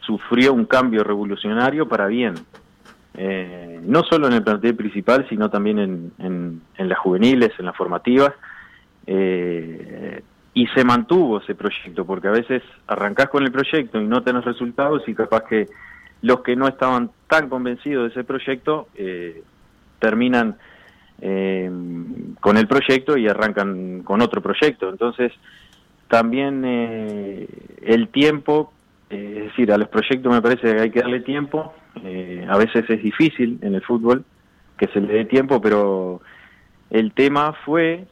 sufrió un cambio revolucionario para bien. Eh, no solo en el plantel principal, sino también en, en- en las juveniles, en las formativas. Eh, y se mantuvo ese proyecto, porque a veces arrancás con el proyecto y no tenés resultados y capaz que los que no estaban tan convencidos de ese proyecto eh, terminan eh, con el proyecto y arrancan con otro proyecto. Entonces, también eh, el tiempo, eh, es decir, a los proyectos me parece que hay que darle tiempo. eh, a veces es difícil en el fútbol que se le dé tiempo, pero el tema fue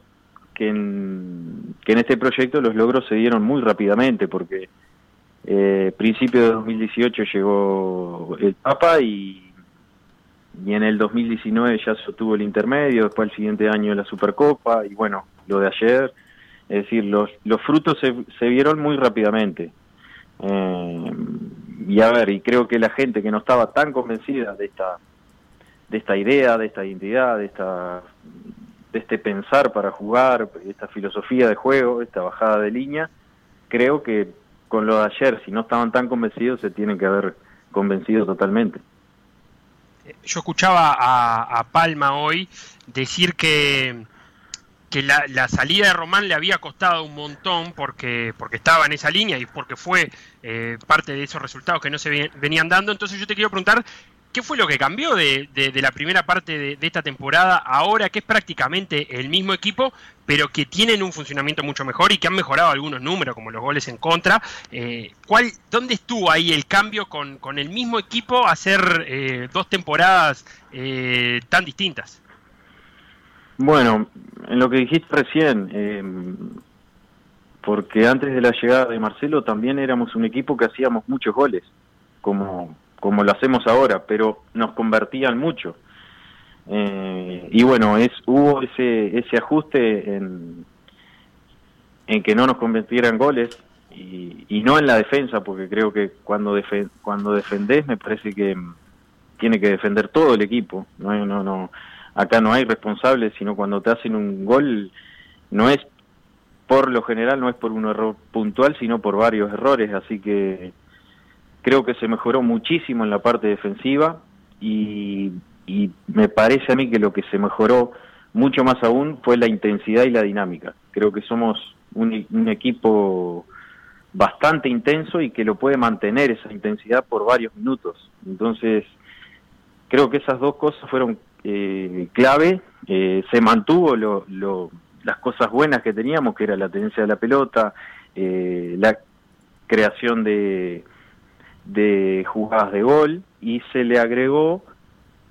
que en, que en este proyecto los logros se dieron muy rápidamente, porque eh, principio de 2018 llegó el Papa y, y en el 2019 ya se obtuvo el intermedio, después el siguiente año la Supercopa y bueno, lo de ayer, es decir, los, los frutos se, se vieron muy rápidamente. Eh, y a ver, y creo que la gente que no estaba tan convencida de esta de esta idea, de esta identidad, de esta de este pensar para jugar, esta filosofía de juego, esta bajada de línea, creo que con lo de ayer, si no estaban tan convencidos, se tienen que haber convencido totalmente. Yo escuchaba a, a Palma hoy decir que, que la, la salida de Román le había costado un montón porque, porque estaba en esa línea y porque fue eh, parte de esos resultados que no se ven- venían dando. Entonces yo te quiero preguntar, ¿qué fue lo que cambió de, la primera parte de, esta temporada ahora que es prácticamente el mismo equipo, pero que tienen un funcionamiento mucho mejor y que han mejorado algunos números, como los goles en contra? Eh, ¿cuál, ¿Dónde estuvo ahí el cambio con, con el mismo equipo hacer eh, dos temporadas eh, tan distintas? Bueno, en lo que dijiste recién, eh, porque antes de la llegada de Marcelo también éramos un equipo que hacíamos muchos goles, como, como lo hacemos ahora, pero nos convertían mucho. Eh, y bueno, es hubo ese, ese ajuste en, en que no nos convirtieran goles y, y no en la defensa, porque creo que cuando, defe- cuando defendés me parece que mm, tiene que defender todo el equipo. No, no, no, acá no hay responsables, sino cuando te hacen un gol no es por lo general no es por un error puntual, sino por varios errores, así que creo que se mejoró muchísimo en la parte defensiva y, y me parece a mí que lo que se mejoró mucho más aún fue la intensidad y la dinámica. Creo que somos un, equipo bastante intenso y que lo puede mantener esa intensidad por varios minutos. Entonces, creo que esas dos cosas fueron eh, clave. Eh, se mantuvo lo, lo- las cosas buenas que teníamos, que era la tenencia de la pelota, eh, la creación de, de jugadas de gol, y se le agregó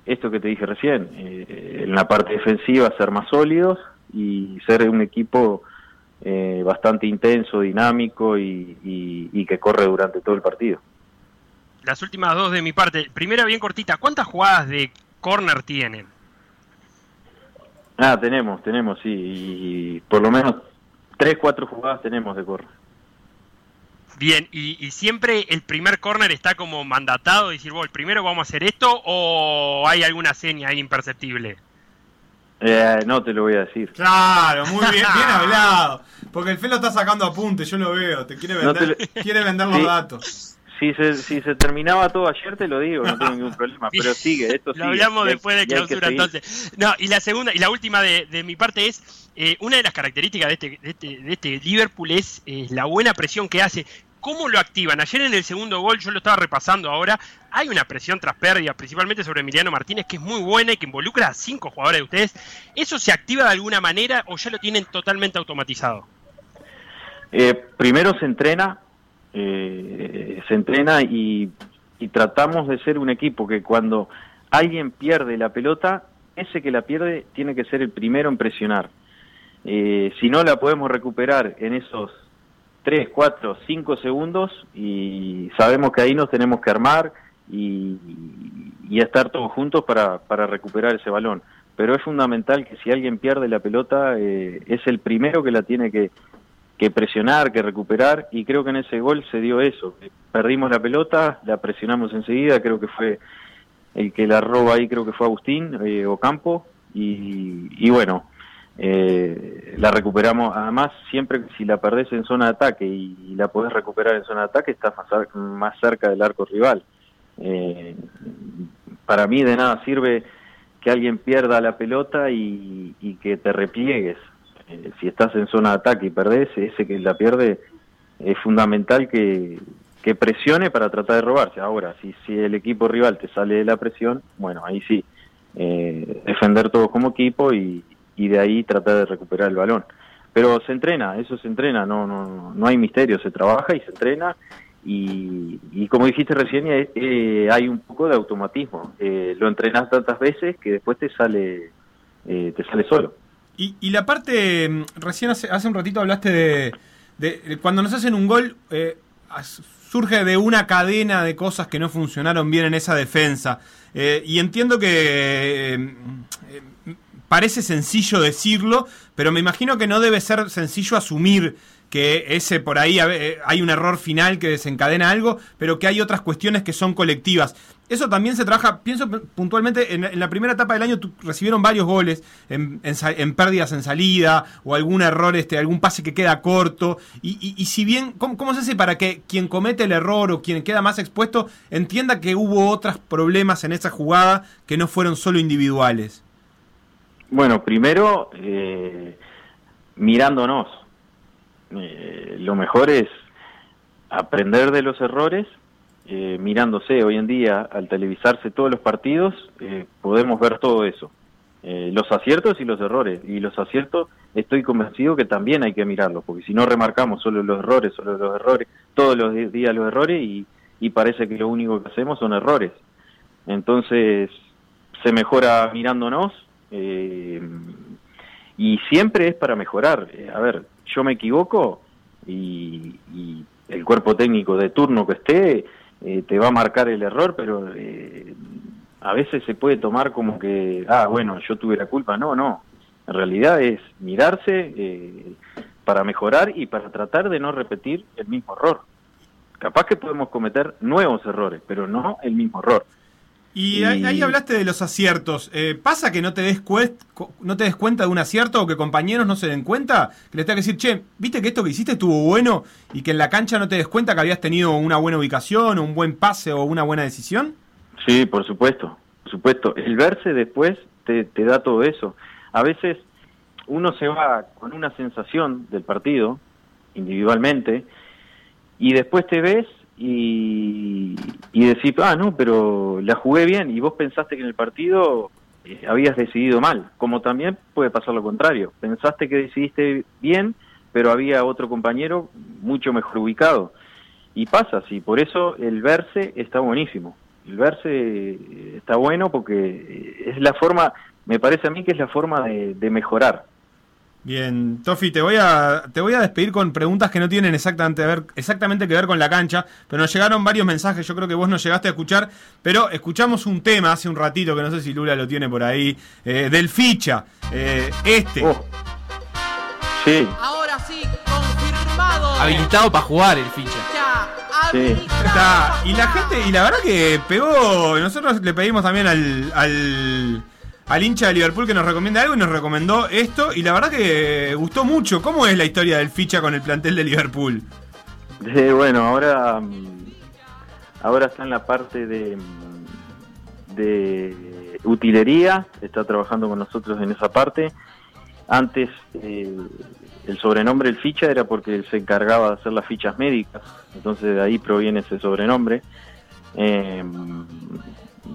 esto que te dije recién, eh, en la parte defensiva ser más sólidos y ser un equipo eh, bastante intenso, dinámico y, y- y que corre durante todo el partido. Las últimas dos de mi parte. Primera bien cortita, ¿cuántas jugadas de corner tienen? Ah, tenemos, tenemos, sí, y por lo menos tres, cuatro jugadas tenemos de correr. Bien, y, y siempre el primer corner está como mandatado, decir, vos, el primero vamos a hacer esto, o hay alguna seña ahí imperceptible. Eh, no te lo voy a decir. Claro, muy bien, bien hablado. Porque el Felo está sacando apuntes, yo lo veo. Te quiere No te vender, lo- quiere vender los Sí. datos. Si se, si se terminaba todo ayer, te lo digo, no tengo ningún problema, pero sigue, esto Lo sigue. hablamos hay- después de clausura entonces. No, y la segunda, y la última de, de mi parte es, eh, una de las características de este, de este, de este Liverpool es eh, la buena presión que hace. ¿Cómo lo activan? Ayer en el segundo gol, yo lo estaba repasando ahora, hay una presión tras pérdida, principalmente sobre Emiliano Martínez, que es muy buena y que involucra a cinco jugadores de ustedes. ¿Eso se activa de alguna manera o ya lo tienen totalmente automatizado? Eh, primero se entrena, eh, se entrena y, tratamos de ser un equipo que cuando alguien pierde la pelota, ese que la pierde tiene que ser el primero en presionar. Eh, si no la podemos recuperar en esos 3, 4, 5 segundos y sabemos que ahí nos tenemos que armar y, y estar todos juntos para, para recuperar ese balón. Pero es fundamental que si alguien pierde la pelota, eh, es el primero que la tiene que, que presionar, que recuperar, y creo que en ese gol se dio eso. Perdimos la pelota, la presionamos enseguida, creo que fue el que la roba ahí, creo que fue Agustín eh, Ocampo, y, y bueno, eh, la recuperamos. Además, siempre si la perdés en zona de ataque y, la podés recuperar en zona de ataque, estás más, más cerca del arco rival. Eh, para mí de nada sirve que alguien pierda la pelota y, y que te repliegues. Eh, si estás en zona de ataque y perdés, ese que la pierde es fundamental que, que presione para tratar de robarse. Ahora, si, si el equipo rival te sale de la presión, bueno, ahí sí, eh, defender todos como equipo y, y de ahí tratar de recuperar el balón. Pero se entrena, eso se entrena, no, no, no hay misterio, se trabaja y se entrena y, como dijiste recién, eh, eh, hay un poco de automatismo. Eh, lo entrenas tantas veces que después te sale, te sale solo. Y, y la parte, mm, recién hace, un ratito hablaste de, cuando nos hacen un gol, surge de una cadena de cosas que no funcionaron bien en esa defensa. Y entiendo que parece sencillo decirlo, pero me imagino que no debe ser sencillo asumir que ese por ahí eh, hay un error final que desencadena algo, pero que hay otras cuestiones que son colectivas. Eso también se trabaja, pienso puntualmente, en, la primera etapa del año recibieron varios goles en, pérdidas en salida o algún error, este, algún pase que queda corto. Y si bien, ¿cómo, cómo se hace para que quien comete el error o quien queda más expuesto entienda que hubo otros problemas en esa jugada que no fueron solo individuales? Bueno, primero, eh, mirándonos. Eh, lo mejor es aprender de los errores, eh, mirándose. Hoy en día, al televisarse todos los partidos, eh, podemos ver todo eso. Eh, los aciertos y los errores. Y los aciertos, estoy convencido que también hay que mirarlos, porque si no remarcamos solo los errores, solo los errores, todos los días los errores, y, y parece que lo único que hacemos son errores. Entonces, se mejora mirándonos eh, y siempre es para mejorar. Eh, a ver, yo me equivoco y, el cuerpo técnico de turno que esté eh, te va a marcar el error, pero eh, a veces se puede tomar como que, ah, bueno, yo tuve la culpa. No, no. En realidad es mirarse para mejorar y para tratar de no repetir el mismo error. Capaz que podemos cometer nuevos errores, pero no el mismo error. Y ahí, ahí hablaste de los aciertos. Eh, ¿Pasa que no te, des no te des cuenta de un acierto o que compañeros no se den cuenta? Que les tenga que decir, che, ¿viste que esto que hiciste estuvo bueno y que en la cancha no te des cuenta que habías tenido una buena ubicación, o un buen pase o una buena decisión? Sí, por supuesto, por supuesto. El verse después te, te da todo eso. A veces uno se va con una sensación del partido, individualmente, y después te ves y, y decís, ah, no, pero la jugué bien, y vos pensaste que en el partido eh, habías decidido mal, como también puede pasar lo contrario. Pensaste que decidiste bien, pero había otro compañero mucho mejor ubicado. Y pasa así, por eso el verse está buenísimo. El verse eh, está bueno porque eh, es la forma, me parece a mí que es la forma de, de mejorar. Bien, Tofi, te voy a te voy a despedir con preguntas que no tienen exactamente, a ver, exactamente que ver con la cancha, pero nos llegaron varios mensajes, yo creo que vos no llegaste a escuchar, pero escuchamos un tema hace un ratito, que no sé si Lula lo tiene por ahí, eh, del ficha, eh, este. Sí. Ahora sí, confirmado. Habilitado para jugar el ficha. Está, y la gente, y la verdad que pegó, nosotros le pedimos también al, al, al hincha de Liverpool que nos recomiende algo y nos recomendó esto, y la verdad que gustó mucho. ¿Cómo es la historia del ficha con el plantel de Liverpool? Eh, bueno, ahora mm, ahora está en la parte de mm, de utilería, está trabajando con nosotros en esa parte. Antes eh, el sobrenombre el ficha era porque él se encargaba de hacer las fichas médicas, entonces de ahí proviene ese sobrenombre. Eh,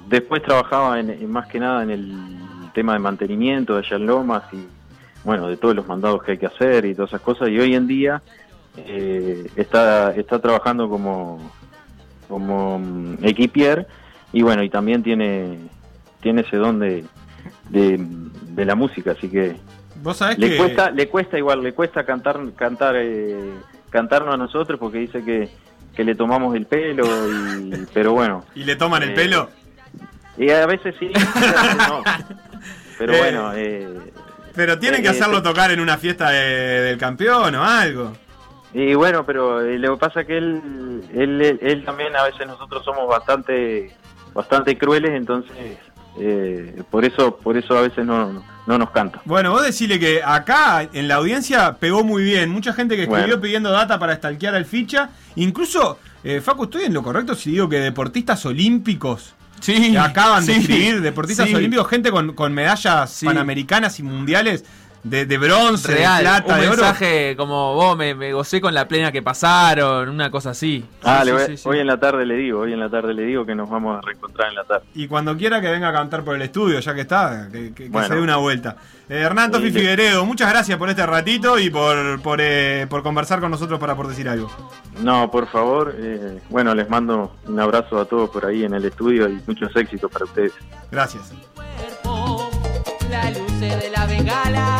después trabajaba en más que nada en el tema de mantenimiento de allá en Lomas y bueno, de todos los mandados que hay que hacer y todas esas cosas. Y hoy en día eh, está, está trabajando como, como mm, equipier y bueno, y también tiene, tiene ese don de, de, de la música, así que Vos sabés le que... cuesta, le cuesta igual, le cuesta cantar, cantar, eh, cantarnos a nosotros porque dice que, que le tomamos el pelo y, pero bueno. ¿Y le toman el Eh, pelo? Y a veces sí, y a veces no. Pero Eh, bueno, eh, Pero tienen que eh, hacerlo eh, tocar en una fiesta de- del campeón o algo. Y bueno, pero lo que pasa es que él, él, él, él también a veces nosotros somos bastante, bastante crueles, entonces eh, por eso, por eso a veces no, no nos canta. Bueno, vos decirle que acá en la audiencia pegó muy bien. Mucha gente que escribió Bueno. pidiendo data para stalkear al ficha. Incluso, eh, Facu, estoy en lo correcto si digo que deportistas olímpicos Sí, que acaban de escribir, deportistas olímpicos, gente con, con medallas panamericanas y mundiales, de, de bronce, Real, de plata, un de oro. mensaje como vos me, me gocé con la plena que pasaron, una cosa así. Ah, Sí, le sí, voy- sí, sí. hoy en la tarde le digo, hoy en la tarde le digo que nos vamos a reencontrar en la tarde. Y cuando quiera que venga a cantar por el estudio, ya que está, que, que- que Bueno. se dé una vuelta. Eh, Hernán Tofi. Figueredo, muchas gracias por este ratito y por, por, eh, por conversar con nosotros para por decir algo. No, por favor, eh, bueno, les mando un abrazo a todos por ahí en el estudio y muchos éxitos para ustedes. Gracias. Las luces de la bengala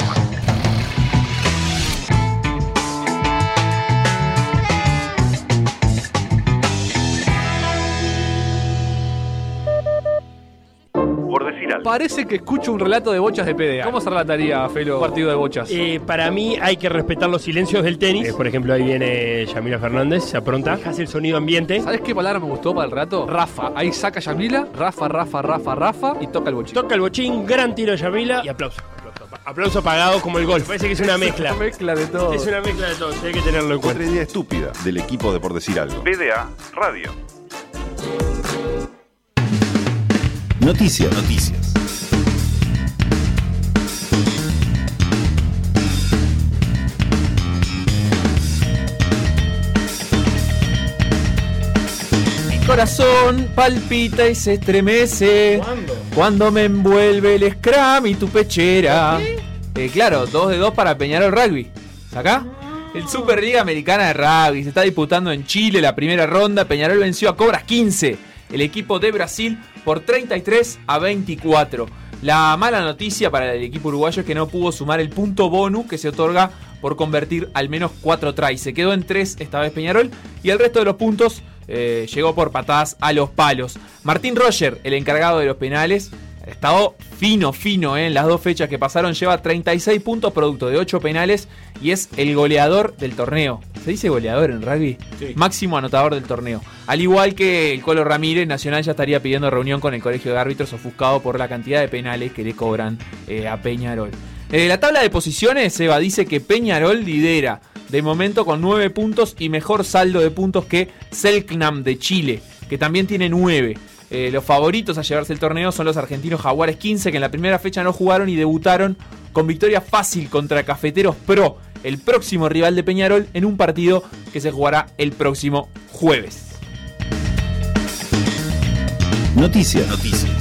Parece que escucho un relato de bochas de PDA. ¿Cómo se relataría, Felo, un partido de bochas? Eh, para mí hay que respetar los silencios del tenis. Eh, por ejemplo, ahí viene Yamila Fernández, se apronta, hace el sonido ambiente. ¿Sabes qué palabra me gustó para el rato? Rafa. Ahí saca Yamila, Rafa, Rafa, Rafa, Rafa y toca el bochín. Toca el bochín, gran tiro de Yamila y aplauso. Aplauso, aplauso pagado como el golf. Parece que es una mezcla. Una mezcla de todo. Es una mezcla de todo, hay que tenerlo en Otra cuenta. idea estúpida del equipo de por decir algo. PDA Radio. Noticias. Noticias. Mi corazón palpita y se estremece. Cuando me envuelve el scrum y tu pechera. Eh, claro, 2 de 2 para Peñarol Rugby. ¿Acá? El Superliga Americana de Rugby se está disputando en Chile la primera ronda. Peñarol venció a Cobras 15, el equipo de Brasil, por 33 a 24. La mala noticia para el equipo uruguayo es que no pudo sumar el punto bonus que se otorga por convertir al menos 4 tries. Se quedó en 3 esta vez Peñarol y el resto de los puntos eh, llegó por patadas a los palos. Martín Roger, el encargado de los penales, estado fino, fino eh, en las dos fechas que pasaron. Lleva 36 puntos producto de 8 penales y es el goleador del torneo. ¿Se dice goleador en rugby? Sí. Máximo anotador del torneo. Al igual que el Colo Ramírez, Nacional ya estaría pidiendo reunión con el Colegio de Árbitros ofuscado por la cantidad de penales que le cobran eh, a Peñarol. Eh, la tabla de posiciones, Eva, dice que Peñarol lidera de momento con 9 puntos y mejor saldo de puntos que Selknam de Chile, que también tiene 9. Eh, los favoritos a llevarse el torneo son los argentinos Jaguares 15, que en la primera fecha no jugaron y debutaron con victoria fácil contra Cafeteros Pro, el próximo rival de Peñarol, en un partido que se jugará el próximo jueves. Noticias. Noticias.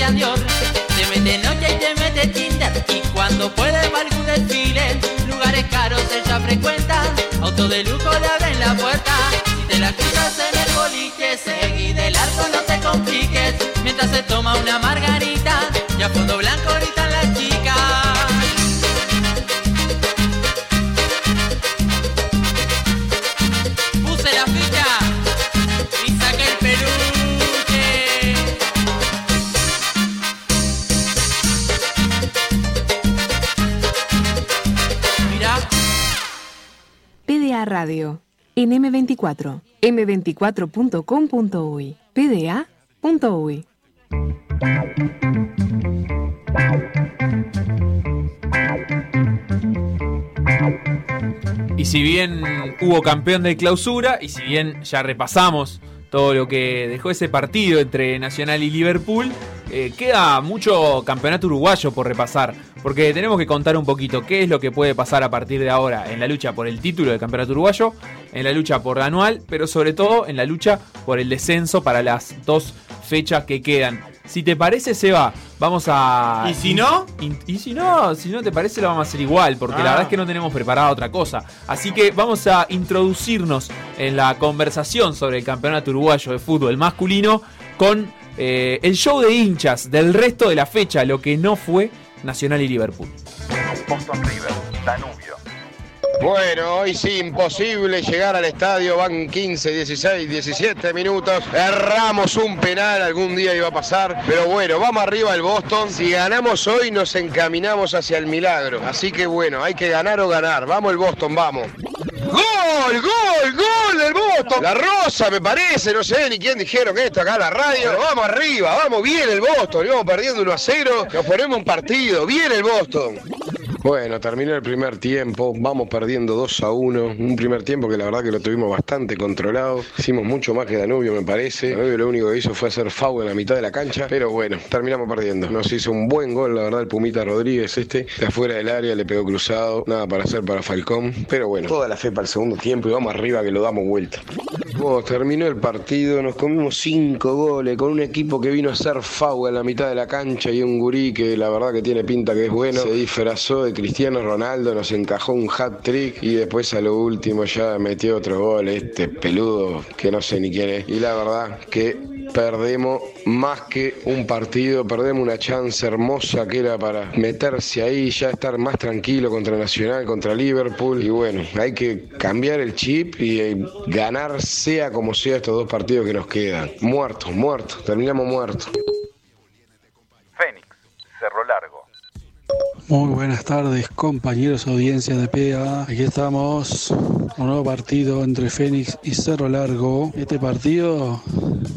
Zapatilla de Christian Dior. Te mete noche y te mete Tinder. Y cuando puede va algún desfile, lugares caros ella frecuenta. Auto de lujo le abren la puerta. Si te la cruzas en el boliche, seguí del arco, no te compliques. Mientras se toma una margarita y a fondo En M24. M24.com.uy. PDA.uy. Y si bien hubo campeón de clausura, y si bien ya repasamos todo lo que dejó ese partido entre Nacional y Liverpool, eh, queda mucho campeonato uruguayo por repasar, porque tenemos que contar un poquito qué es lo que puede pasar a partir de ahora en la lucha por el título del campeonato uruguayo, en la lucha por la anual, pero sobre todo en la lucha por el descenso para las dos fechas que quedan. Si te parece, Seba, vamos a. ¿Y si no? Y, y si no, si no te parece, lo vamos a hacer igual, porque la Ah. verdad es que no tenemos preparada otra cosa. Así que vamos a introducirnos en la conversación sobre el campeonato uruguayo de fútbol masculino con eh, el show de hinchas del resto de la fecha, lo que no fue Nacional y Liverpool. Boston River, Danubio. Bueno, hoy sí, imposible llegar al estadio, van 15, 16, 17 minutos, erramos un penal, algún día iba a pasar, pero bueno, vamos arriba al Boston, si ganamos hoy nos encaminamos hacia el milagro, así que bueno, hay que ganar o ganar, vamos el Boston, vamos. ¡Gol, gol, gol del Boston! La Rosa me parece, no sé ni quién dijeron esto acá en la radio, vamos arriba, vamos bien el Boston, vamos perdiendo 1 a 0, nos ponemos un partido, bien el Boston. Bueno, terminó el primer tiempo, vamos perdiendo 2 a 1, un primer tiempo que la verdad que lo tuvimos bastante controlado, hicimos mucho más que Danubio me parece, Danubio lo único que hizo fue hacer foul en la mitad de la cancha, pero bueno, terminamos perdiendo, nos hizo un buen gol la verdad el Pumita Rodríguez este, de afuera del área le pegó cruzado, nada para hacer para Falcón, pero bueno, toda la fe para el segundo tiempo y vamos arriba que lo damos vuelta. Bueno, terminó el partido, nos comimos cinco goles con un equipo que vino a hacer foul en la mitad de la cancha y un gurí que la verdad que tiene pinta que es bueno. Se disfrazó de Cristiano Ronaldo, nos encajó un hat trick y después a lo último ya metió otro gol, este peludo que no sé ni quién es. Y la verdad que perdemos más que un partido, perdemos una chance hermosa que era para meterse ahí, ya estar más tranquilo contra Nacional, contra Liverpool. Y bueno, hay que cambiar el chip y eh, ganar sea como sea estos dos partidos que nos quedan. Muertos, muertos, terminamos muertos. Muy buenas tardes, compañeros audiencia de PA. Aquí estamos, un nuevo partido entre Fénix y Cerro Largo. Este partido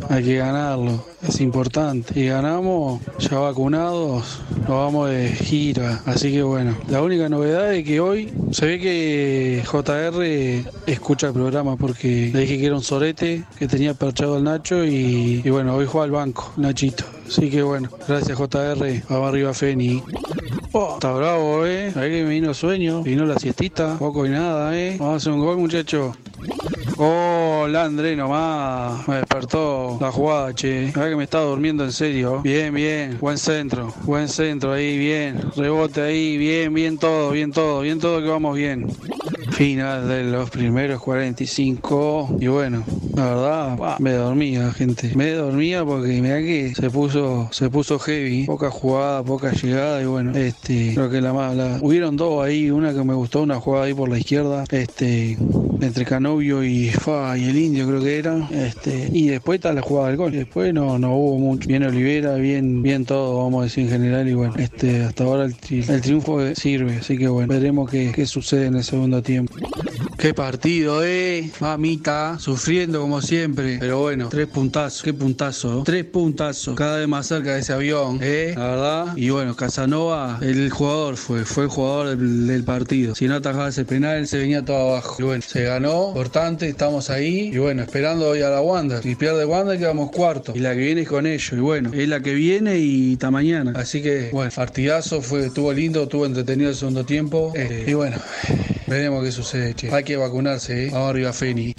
hay que ganarlo, es importante. Y ganamos, ya vacunados, nos vamos de gira. Así que bueno, la única novedad es que hoy se ve que JR escucha el programa porque le dije que era un sorete, que tenía perchado al Nacho y, bueno, hoy juega al banco, Nachito. Así que bueno, gracias JR, vamos arriba Fénix. Está bravo, eh. Ahí que me vino sueño, vino la siestita, poco y nada, eh. Vamos a hacer un gol, muchacho. Hola André nomás, me despertó la jugada, che. La que me estaba durmiendo en serio. Bien, bien, buen centro, buen centro ahí, bien. Rebote ahí, bien, bien todo, bien todo, bien todo que vamos bien. Final de los primeros 45 y bueno, la verdad, me dormía, gente. Me dormía porque mira que se puso, se puso heavy, poca jugada, poca llegada y bueno, este, creo que la más, la- hubieron dos ahí, una que me gustó, una jugada ahí por la izquierda, este, entre Canovio y Fa y el Indio creo que era, este, y después está la jugada del gol. Después no, no hubo mucho, bien Olivera, bien, bien todo, vamos a decir en general y bueno, este, hasta ahora el, tri- el triunfo sirve, así que bueno, veremos qué, qué sucede en el segundo tiempo. Qué partido, eh. Mamita, sufriendo como siempre. Pero bueno, tres puntazos, qué puntazo. Tres puntazos. Cada vez más cerca de ese avión, eh. La verdad. Y bueno, Casanova, el jugador fue, fue el jugador del, partido. Si no atajaba ese penal, se venía todo abajo. Y bueno, se ganó, importante, estamos ahí. Y bueno, esperando hoy a la Wanda. Si pierde Wanda, quedamos cuarto. Y la que viene es con ellos. Y bueno, es la que viene y está mañana. Así que, bueno, partidazo, fue, estuvo lindo, estuvo entretenido el segundo tiempo. Eh, y bueno, veremos qué sucede, che. Que vacunarse, ¿eh? Arriba, Feni.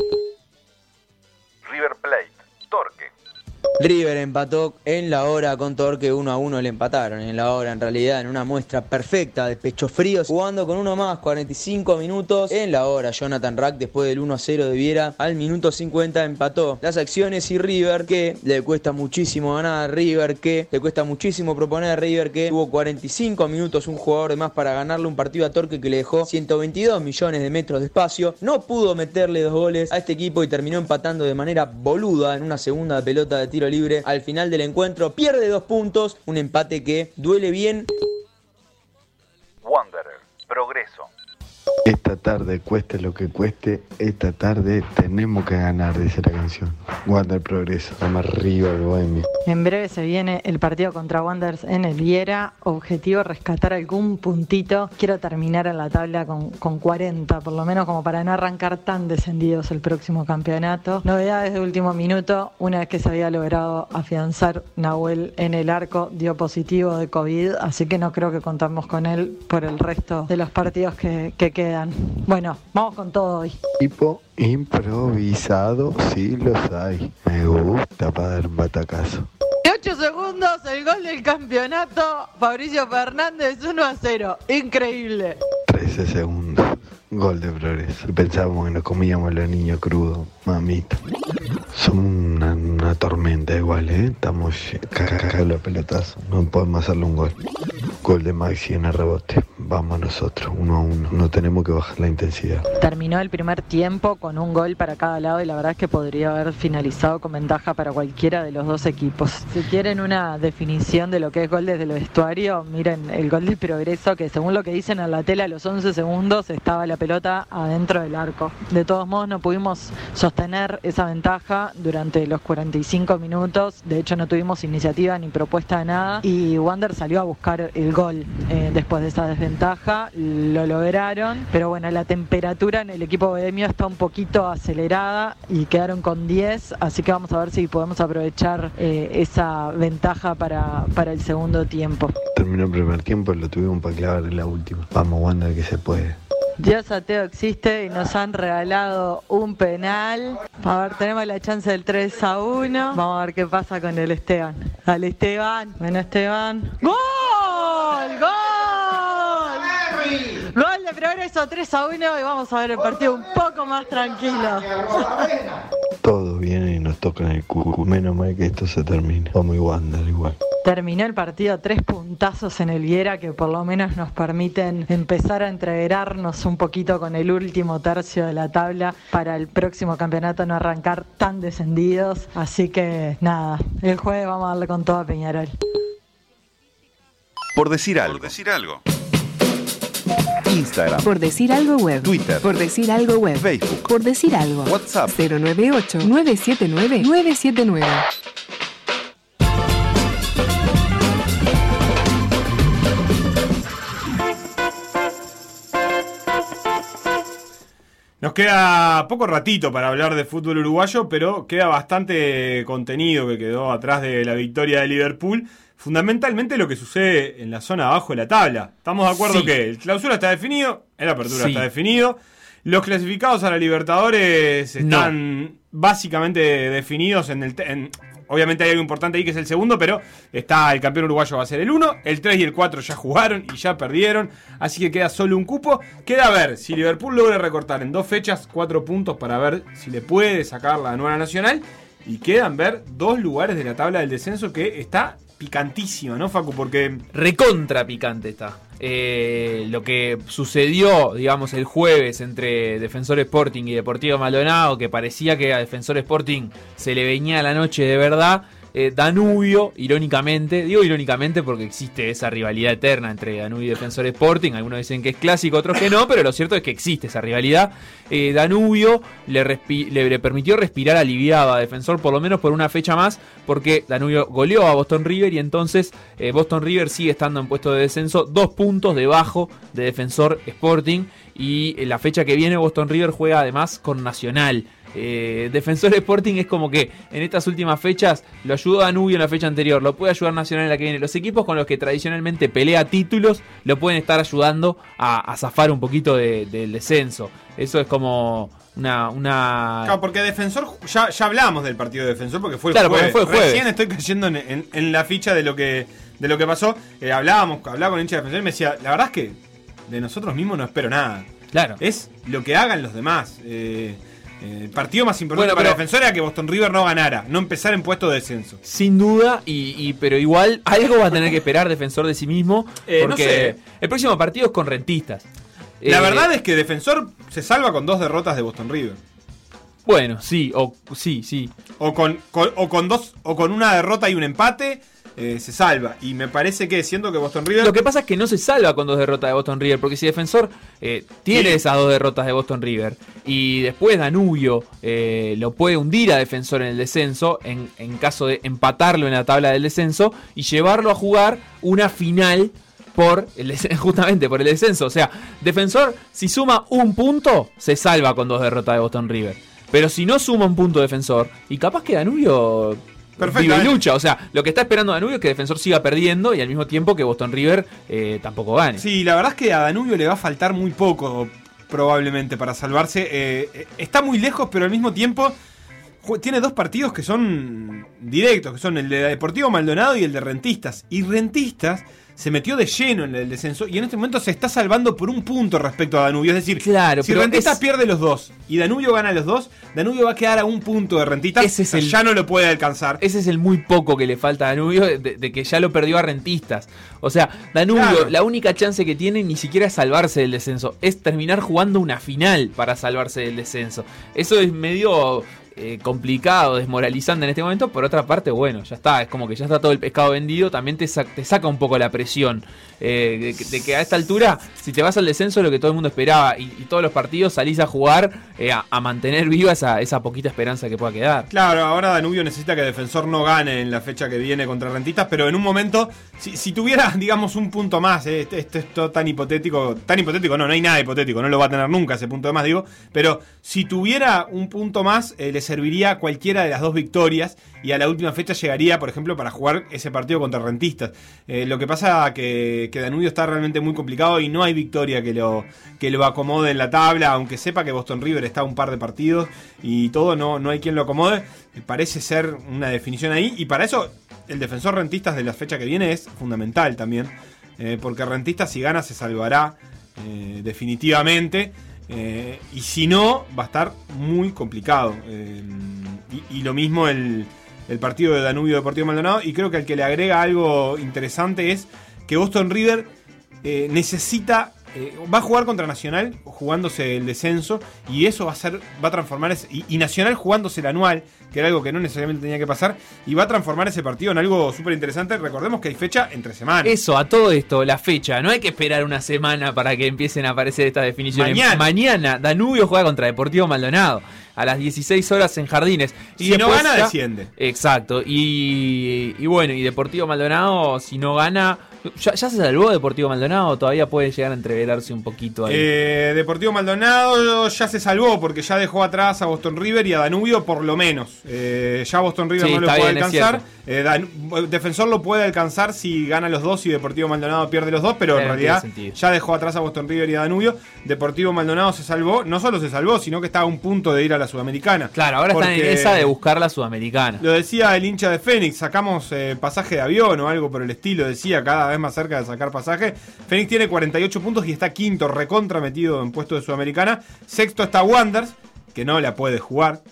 River empató en la hora con Torque 1 a 1 le empataron. En la hora, en realidad, en una muestra perfecta de pecho fríos, jugando con uno más, 45 minutos. En la hora, Jonathan Rack, después del 1 a 0 de Viera, al minuto 50 empató las acciones y River, que le cuesta muchísimo ganar. River, que le cuesta muchísimo proponer. River, que tuvo 45 minutos, un jugador de más para ganarle un partido a Torque que le dejó 122 millones de metros de espacio. No pudo meterle dos goles a este equipo y terminó empatando de manera boluda en una segunda pelota de tiro libre al final del encuentro. Pierde dos puntos, un empate que duele bien. Wanderer, progreso. Esta tarde, cueste lo que cueste, esta tarde tenemos que ganar, dice la canción. Wander Progreso, vamos arriba el bohemio. En breve se viene el partido contra Wanderers en el Viera. Objetivo rescatar algún puntito. Quiero terminar en la tabla con, con 40, por lo menos como para no arrancar tan descendidos el próximo campeonato. Novedades de último minuto. Una vez que se había logrado afianzar Nahuel en el arco, dio positivo de COVID, así que no creo que contamos con él por el resto de los partidos que, que quedan. Bueno, vamos con todo hoy. Tipo improvisado, sí los hay. Me gusta para dar un batacazo. 8 segundos, el gol del campeonato. Fabricio Fernández 1 a 0. Increíble. 13 segundos. Gol de progreso. Pensábamos que nos comíamos los niños crudos, mamita. Somos una, una tormenta igual, ¿eh? Estamos cagando los pelotazos. No podemos hacerle un gol. Gol de Maxi en el rebote. Vamos nosotros, uno a uno. No tenemos que bajar la intensidad. Terminó el primer tiempo con un gol para cada lado y la verdad es que podría haber finalizado con ventaja para cualquiera de los dos equipos. Si quieren una definición de lo que es gol desde el vestuario, miren el gol de progreso que según lo que dicen en la tela a los 11 segundos estaba la pelota adentro del arco. De todos modos no pudimos sostener esa ventaja durante los 45 minutos. De hecho no tuvimos iniciativa ni propuesta de nada y Wander salió a buscar el gol eh, después de esa desventaja. Lo lograron, pero bueno, la temperatura en el equipo bohemio está un poquito acelerada y quedaron con 10, así que vamos a ver si podemos aprovechar eh, esa ventaja para, para el segundo tiempo. Terminó el primer tiempo y lo tuvimos para clavar en la última. Vamos, Wander, que se puede. Dios ateo existe y nos han regalado un penal. A ver, tenemos la chance del 3 a 1. Vamos a ver qué pasa con el Esteban. Dale Esteban. Bueno Esteban. ¡Gol! ¡Gol! Gol de progreso 3 a 1 y vamos a ver el partido un poco más tranquilo. Todo viene y nos toca en el cucu. Menos mal que esto se termine. Vamos Wander igual. Terminó el partido, tres puntazos en el Viera que por lo menos nos permiten empezar a entreverarnos un poquito con el último tercio de la tabla para el próximo campeonato no arrancar tan descendidos. Así que nada, el jueves vamos a darle con todo a Peñarol. Por decir algo. Por decir algo. Instagram. Por decir algo web. Twitter. Por decir algo web. Facebook. Por decir algo. WhatsApp. 098-979-979. Nos queda poco ratito para hablar de fútbol uruguayo, pero queda bastante contenido que quedó atrás de la victoria de Liverpool. Fundamentalmente lo que sucede en la zona abajo de la tabla. ¿Estamos de acuerdo Sí. que el clausura está definido? El apertura Sí. está definido. Los clasificados a la Libertadores están básicamente definidos en el... te- en- obviamente hay algo importante ahí que es el segundo, pero está el campeón uruguayo va a ser el 1, el 3 y el 4 ya jugaron y ya perdieron, así que queda solo un cupo. Queda a ver si Liverpool logra recortar en dos fechas cuatro puntos para ver si le puede sacar la nueva nacional. Y quedan ver dos lugares de la tabla del descenso que está picantísima, ¿no, Facu? Porque Recontra picante está. Eh, lo que sucedió, digamos, el jueves entre Defensor Sporting y Deportivo Maldonado, que parecía que a Defensor Sporting se le venía la noche de verdad. Eh, Danubio, irónicamente, digo irónicamente porque existe esa rivalidad eterna entre Danubio y Defensor Sporting. Algunos dicen que es clásico, otros que no, pero lo cierto es que existe esa rivalidad. Eh, Danubio le, le- permitió respirar aliviado a Defensor, por lo menos por una fecha más, porque Danubio goleó a Boston River y entonces eh, Boston River sigue estando en puesto de descenso, dos puntos debajo de Defensor Sporting. Y la fecha que viene Boston River juega además con Nacional. Eh, Defensor Sporting es como que en estas últimas fechas lo ayudó Danubio en la fecha anterior, lo puede ayudar Nacional en la que viene. Los equipos con los que tradicionalmente pelea títulos lo pueden estar ayudando a, a zafar un poquito de- del descenso. Eso es como Una, una Claro, porque Defensor, ya, ya hablamos del partido de Defensor porque fue el Claro, porque jueves. fue el jueves. Recién estoy cayendo en, en- en la ficha de lo que de lo que pasó. Eh, hablábamos, hablaba con el hincha de Defensor y me decía, la verdad es que de nosotros mismos no espero nada. Claro. Es lo que hagan los demás. Eh, el partido más importante Bueno, para Defensor era que Boston River no ganara, no empezar en puesto de descenso. Sin duda, y, y- pero igual algo va a tener que esperar defensor de sí mismo. Eh, no porque sé. el próximo partido es con rentistas. La Eh, verdad es que Defensor se salva con dos derrotas de Boston River. Bueno, sí, o sí, sí. O con, con- o con dos, o con una derrota y un empate, eh, se salva. Y me parece que siendo que Boston River. Lo que pasa es que no se salva con dos derrotas de Boston River, porque si Defensor eh, tiene Sí. esas dos derrotas de Boston River y después Danubio eh, lo puede hundir a Defensor en el descenso, en, en caso de empatarlo en la tabla del descenso y llevarlo a jugar una final por el justamente por el descenso. O sea, Defensor, si suma un punto, se salva con dos derrotas de Boston River. Pero si no suma un punto Defensor, y capaz que Danubio y lucha. O sea, lo que está esperando Danubio es que Defensor siga perdiendo y al mismo tiempo que Boston River eh, tampoco gane. Sí, la verdad es que a Danubio le va a faltar muy poco, probablemente, para salvarse. Eh, eh, está muy lejos, pero al mismo tiempo tiene dos partidos que son directos, que son el de Deportivo Maldonado y el de Rentistas. Y Rentistas se metió de lleno en el descenso y en este momento se está salvando por un punto respecto a Danubio. Es decir, Claro, si Rentistas es- pierde los dos y Danubio gana los dos, Danubio va a quedar a un punto de Rentistas. Ese es el- ya no lo puede alcanzar. Ese es el muy poco que le falta a Danubio de, de que ya lo perdió a Rentistas. O sea, Danubio, Claro. la única chance que tiene ni siquiera es salvarse del descenso, es terminar jugando una final para salvarse del descenso. Eso es medio eh, complicado, desmoralizante en este momento. Por otra parte, bueno, ya está, es como que ya está todo el pescado vendido, también te, sa- te saca un poco la presión eh, de, que- a esta altura, si te vas al descenso, es lo que todo el mundo esperaba, y, todos los partidos salís a jugar eh, a, mantener viva esa, esa poquita esperanza que pueda quedar. Claro, ahora Danubio necesita que Defensor no gane en la fecha que viene contra Rentistas, pero en un momento, si, si tuviera, digamos, un punto más, eh, este- esto es todo tan hipotético, tan hipotético, no, no hay nada hipotético, no lo va a tener nunca ese punto de más, digo, pero si tuviera un punto más, eh, serviría cualquiera de las dos victorias y a la última fecha llegaría, por ejemplo, para jugar ese partido contra Rentistas. Eh, lo que pasa que, que Danubio está realmente muy complicado y no hay victoria que lo, que lo acomode en la tabla, aunque sepa que Boston River está a un par de partidos y todo, no, no hay quien lo acomode. Eh, Parece ser una definición ahí y para eso el defensor Rentistas de la fecha que viene es fundamental también, eh, porque Rentistas si gana se salvará definitivamente. Eh, y si no, va a estar muy complicado. eh, y, lo mismo el, el partido de Danubio Deportivo Maldonado. Y creo que al que le agrega algo interesante es que Boston River eh, necesita. Eh, va a jugar contra Nacional jugándose el descenso y eso va a ser va a transformar ese- y, y Nacional jugándose el anual que era algo que no necesariamente tenía que pasar y va a transformar ese partido en algo súper interesante recordemos que hay fecha entre semanas Eso, a todo esto, la fecha. No hay que esperar una semana para que empiecen a aparecer estas definiciones. Mañana. Mañana, Danubio juega contra Deportivo Maldonado. A las 16 horas en Jardines. Si no gana, ya- desciende. Exacto. Y, y bueno, y Deportivo Maldonado, si no gana. ¿Ya, ya se salvó Deportivo Maldonado? Todavía puede llegar a entreverarse un poquito ahí. Eh, Deportivo Maldonado ya se salvó porque ya dejó atrás a Boston River y a Danubio por lo menos. Eh, ya Boston River Sí, no lo está puede bien, alcanzar. Eh, Dan- Defensor lo puede alcanzar si gana los dos y Deportivo Maldonado pierde los dos, pero en realidad ya dejó atrás a Boston River y a Danubio. Deportivo Maldonado se salvó, no solo se salvó, sino que está a un punto de ir a la Sudamericana. claro, ahora están en esa de buscar la Sudamericana. Lo decía el hincha de Fénix, sacamos pasaje de avión o algo por el estilo, decía cada vez más cerca de sacar pasaje. Fénix tiene 48 puntos y está quinto, recontra metido en puesto de Sudamericana. Sexto está Wanders, que no la puede jugar.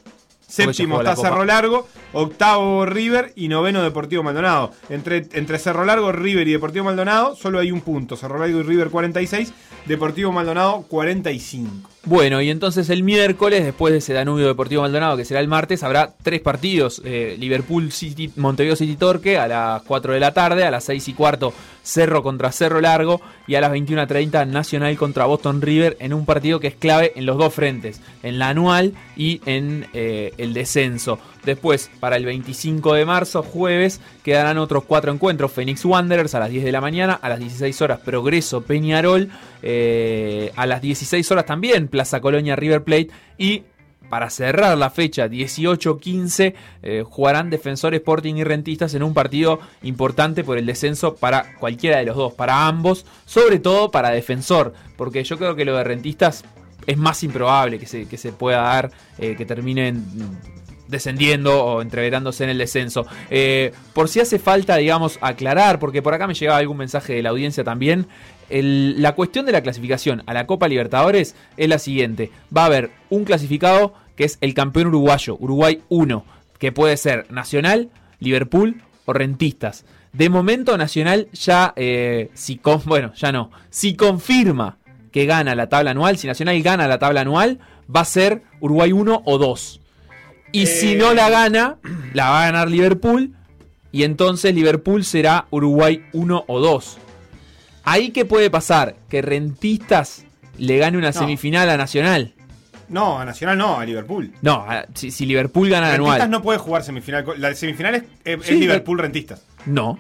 Séptimo la está. Cerro Largo, octavo River y noveno Deportivo Maldonado. Entre, entre Cerro Largo, River y Deportivo Maldonado solo hay un punto. Cerro Largo y River 46, Deportivo Maldonado 45. Bueno, y entonces el miércoles, después de ese Danubio Deportivo Maldonado, que será el martes, habrá tres partidos. eh, Liverpool City, Montevideo City Torque a las 4 de la tarde, a las 6 y cuarto Cerro contra Cerro Largo y a las 21.30 Nacional contra Boston River en un partido que es clave en los dos frentes, en la anual y en eh, el descenso. Después, para el 25 de marzo, jueves, quedarán otros cuatro encuentros. Phoenix Wanderers a las 10 de la mañana, a las 16 horas Progreso Peñarol, eh, a las 16 horas también Plaza Colonia River Plate y para cerrar la fecha 18-15 eh, jugarán Defensor Sporting y Rentistas en un partido importante por el descenso para cualquiera de los dos, para ambos, sobre todo para Defensor, porque yo creo que lo de Rentistas es más improbable que se, que se pueda dar eh, que terminen descendiendo o entreverándose en el descenso. Eh, por si hace falta, digamos, aclarar, porque por acá me llegaba algún mensaje de la audiencia también, la cuestión de la clasificación a la Copa Libertadores es la siguiente. Va a haber un clasificado que es el campeón uruguayo, Uruguay 1, que puede ser Nacional, Liverpool o Rentistas. De momento Nacional ya, eh, si bueno, ya no, si confirma que gana la tabla anual, si Nacional gana la tabla anual, va a ser Uruguay 1 o 2. Y si no la gana, la va a ganar Liverpool. Y entonces Liverpool será Uruguay 1 o 2. Ahí que puede pasar que Rentistas le gane una No. semifinal a Nacional. No, a Nacional no, a Liverpool. No, a- si, si Liverpool gana la Rentistas anual. no puede jugar semifinal. La semifinal es, Sí, Liverpool Rentistas. No.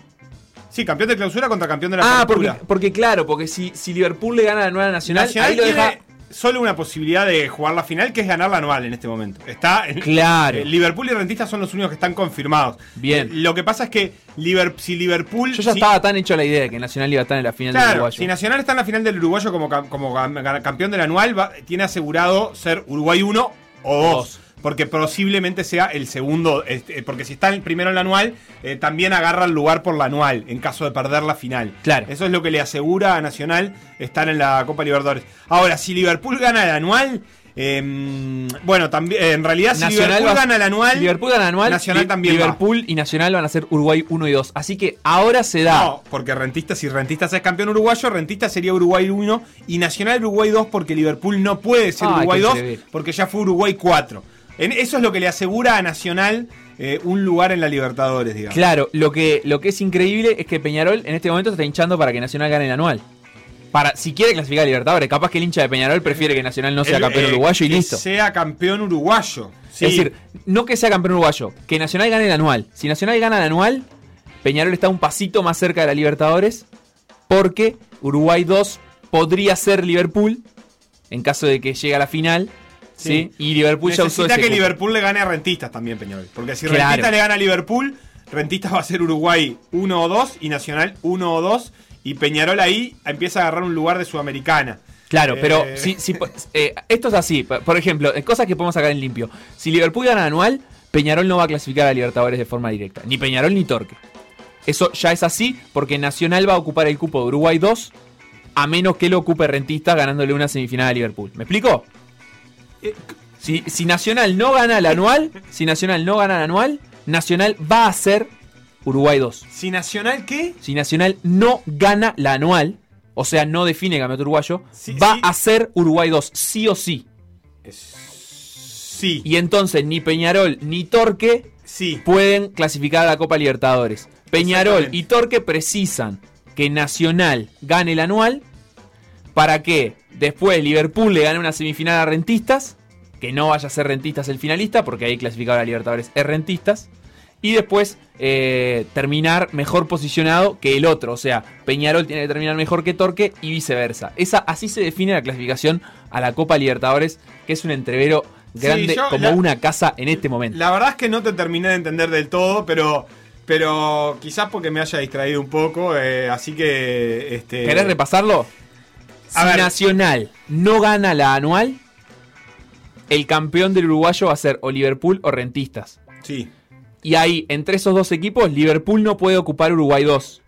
Sí, campeón de clausura contra campeón de la Ah, porque, claro, porque si, si Liverpool le gana la anual a Nacional, Nacional ahí lo tiene deja. Solo una posibilidad de jugar la final, que es ganar la anual en este momento. Está en- Claro. eh, Liverpool y Rentistas son los únicos que están confirmados. Bien. Eh, Lo que pasa es que Liber- si Liverpool. Yo ya si- estaba tan hecho la idea de que Nacional iba a estar en la final del Uruguayo. si Nacional está en la final del Uruguayo como, como cam- campeón del anual, va- tiene asegurado ser Uruguay 1 o 2. Porque posiblemente sea el segundo. este, porque si está el primero en la anual, eh, también agarra el lugar por la anual en caso de perder la final. Claro. Eso es lo que le asegura a Nacional estar en la Copa Libertadores. Ahora, si Liverpool gana el anual. eh, bueno, también en realidad, si Liverpool va- gana el anual. Liverpool gana el anual, Nacional también va. Liverpool y Nacional van a ser Uruguay 1 y 2. Así que ahora se da. No, porque Rentistas, si Rentistas es campeón uruguayo, Rentistas sería Uruguay 1 y Nacional Uruguay 2 porque Liverpool no puede ser Ay, Uruguay qué 2 increíble. porque ya fue Uruguay 4. En- eso es lo que le asegura a Nacional eh, un lugar en la Libertadores, digamos. Claro, lo que, lo que es increíble es que Peñarol en este momento se está hinchando para que Nacional gane el anual. Para, si quiere clasificar a Libertadores, capaz que el hincha de Peñarol prefiere que Nacional no sea El- campeón eh, uruguayo y que listo. sea campeón uruguayo. Sí. Es decir, no que sea campeón uruguayo, que Nacional gane el anual. Si Nacional gana el anual, Peñarol está un pasito más cerca de la Libertadores, porque Uruguay 2 podría ser Liverpool, en caso de que llegue a la final, ¿sí? Y Liverpool ya usó Necesita ese que cupo. Liverpool le gane a Rentistas también, Peñarol. Porque si Claro. Rentistas le gana a Liverpool, Rentistas va a ser Uruguay 1 o 2 y Nacional 1 o 2. Y Peñarol ahí empieza a agarrar un lugar de Sudamericana. Claro, pero Eh, si, si- eh, esto es así. Por ejemplo, cosas que podemos sacar en limpio. Si Liverpool gana anual, Peñarol no va a clasificar a Libertadores de forma directa. Ni Peñarol ni Torque. Eso ya es así porque Nacional va a ocupar el cupo de Uruguay 2 a menos que lo ocupe Rentistas ganándole una semifinal a Liverpool. ¿Me explico? Si, si Nacional no gana el anual, si Nacional no gana el anual, Nacional va a ser Uruguay 2. Si Nacional qué? Si Nacional no gana la anual, o sea, no define campeonato uruguayo, va a ser Uruguay 2, sí o sí. Sí. Y entonces ni Peñarol ni Torque pueden clasificar a la Copa Libertadores. Peñarol y Torque precisan que Nacional gane el anual para que después Liverpool le gane una semifinal a Rentistas, que no vaya a ser Rentistas el finalista, porque ahí clasificado a Libertadores es Rentistas, y después eh, terminar mejor posicionado que el otro. O sea, Peñarol tiene que terminar mejor que Torque y viceversa. Esa, así se define la clasificación a la Copa Libertadores, que es un entrevero grande Sí, yo como la- una casa en este momento. La verdad es que no te terminé de entender del todo, pero pero quizás porque me haya distraído un poco, eh, así que este ¿Querés repasarlo? Si ver. Nacional no gana la anual, el campeón del uruguayo va a ser o Liverpool o Rentistas. Sí. Y ahí, entre esos dos equipos, Liverpool no puede ocupar Uruguay 2.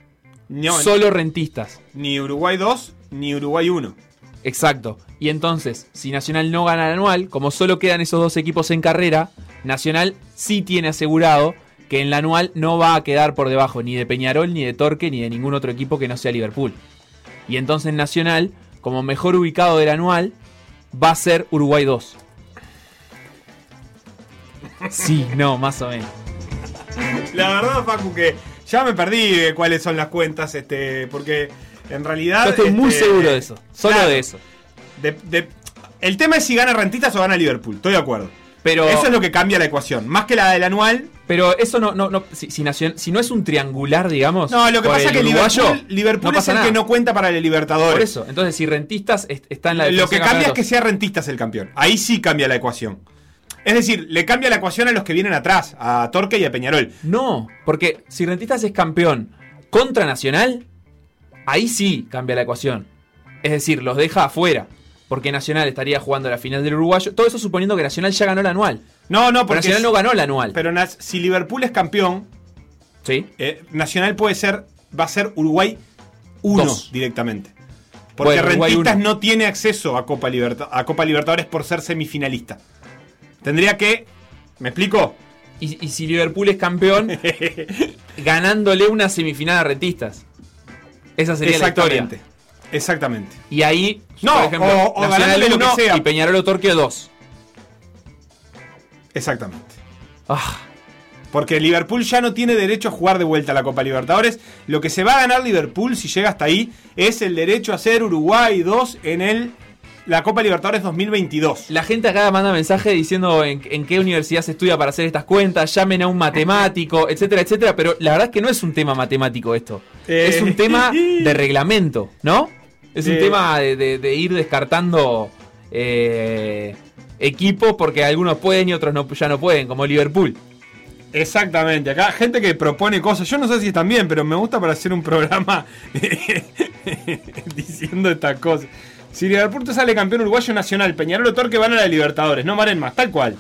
No, Solo Rentistas. Ni Uruguay 2 ni Uruguay 1. Exacto. Y entonces, si Nacional no gana el anual, como solo quedan esos dos equipos en carrera, Nacional sí tiene asegurado que en la anual no va a quedar por debajo ni de Peñarol, ni de Torque, ni de ningún otro equipo que no sea Liverpool. Y entonces Nacional, como mejor ubicado del anual, va a ser Uruguay 2. Sí, no, más o menos. La verdad, Facu, que ya me perdí de cuáles son las cuentas, este, porque en realidad. Yo estoy muy este, seguro de eso. Solo claro, de eso. de- de- el tema es si gana Rentistas o gana Liverpool, estoy de acuerdo. Pero- Eso es lo que cambia la ecuación. Más que la del anual. Pero eso no, no, no si, si, Nacion- si no es un triangular, digamos. No, lo que pasa es el que uruguayo, Liverpool, Liverpool no es el nada. que no cuenta para el Libertadores. Por eso, entonces si rentistas est- está en la Lo que cambia es que sea Rentistas el campeón. Ahí sí cambia la ecuación. Es decir, le cambia la ecuación a los que vienen atrás, a Torque y a Peñarol. No, porque si rentistas es campeón contra Nacional, ahí sí cambia la ecuación. Es decir, los deja afuera. porque Nacional estaría jugando la final del uruguayo. Todo eso suponiendo que Nacional ya ganó la anual. No, no, porque Nacional es- no ganó la anual. Pero si Liverpool es campeón, sí. Nacional puede ser, va a ser Uruguay 1 Dos. directamente. Porque Bueno, Rentistas uno. no tiene acceso a Copa, Liberta- a Copa Libertadores por ser semifinalista. Tendría que. ¿Me explico? Y, y si Liverpool es campeón, ganándole una semifinal a Rentistas. Esa sería la historia. Exactamente. Exactamente. Y ahí, No, por ejemplo, o- o Nacional ganándole lo que 1 sea. y Peñarol o Torquio 2. Exactamente. Ah. Porque Liverpool ya no tiene derecho a jugar de vuelta a la Copa Libertadores. Lo que se va a ganar Liverpool, si llega hasta ahí, es el derecho a ser Uruguay 2 en el, la Copa Libertadores 2022. La gente acá manda mensaje diciendo en, en qué universidad se estudia para hacer estas cuentas, llamen a un matemático, etcétera, etcétera. Pero la verdad es que no es un tema matemático esto. Eh. Es un tema de reglamento, ¿no? Es un Eh. tema de, de- de ir descartando eh, equipos porque algunos pueden y otros no, ya no pueden, como Liverpool. Exactamente, acá gente que propone cosas, yo no sé si están bien, pero me gusta para hacer un programa diciendo estas cosas. Si Liverpool te sale campeón uruguayo nacional, Peñarol o Torque van a la Libertadores, no valen más, tal cual.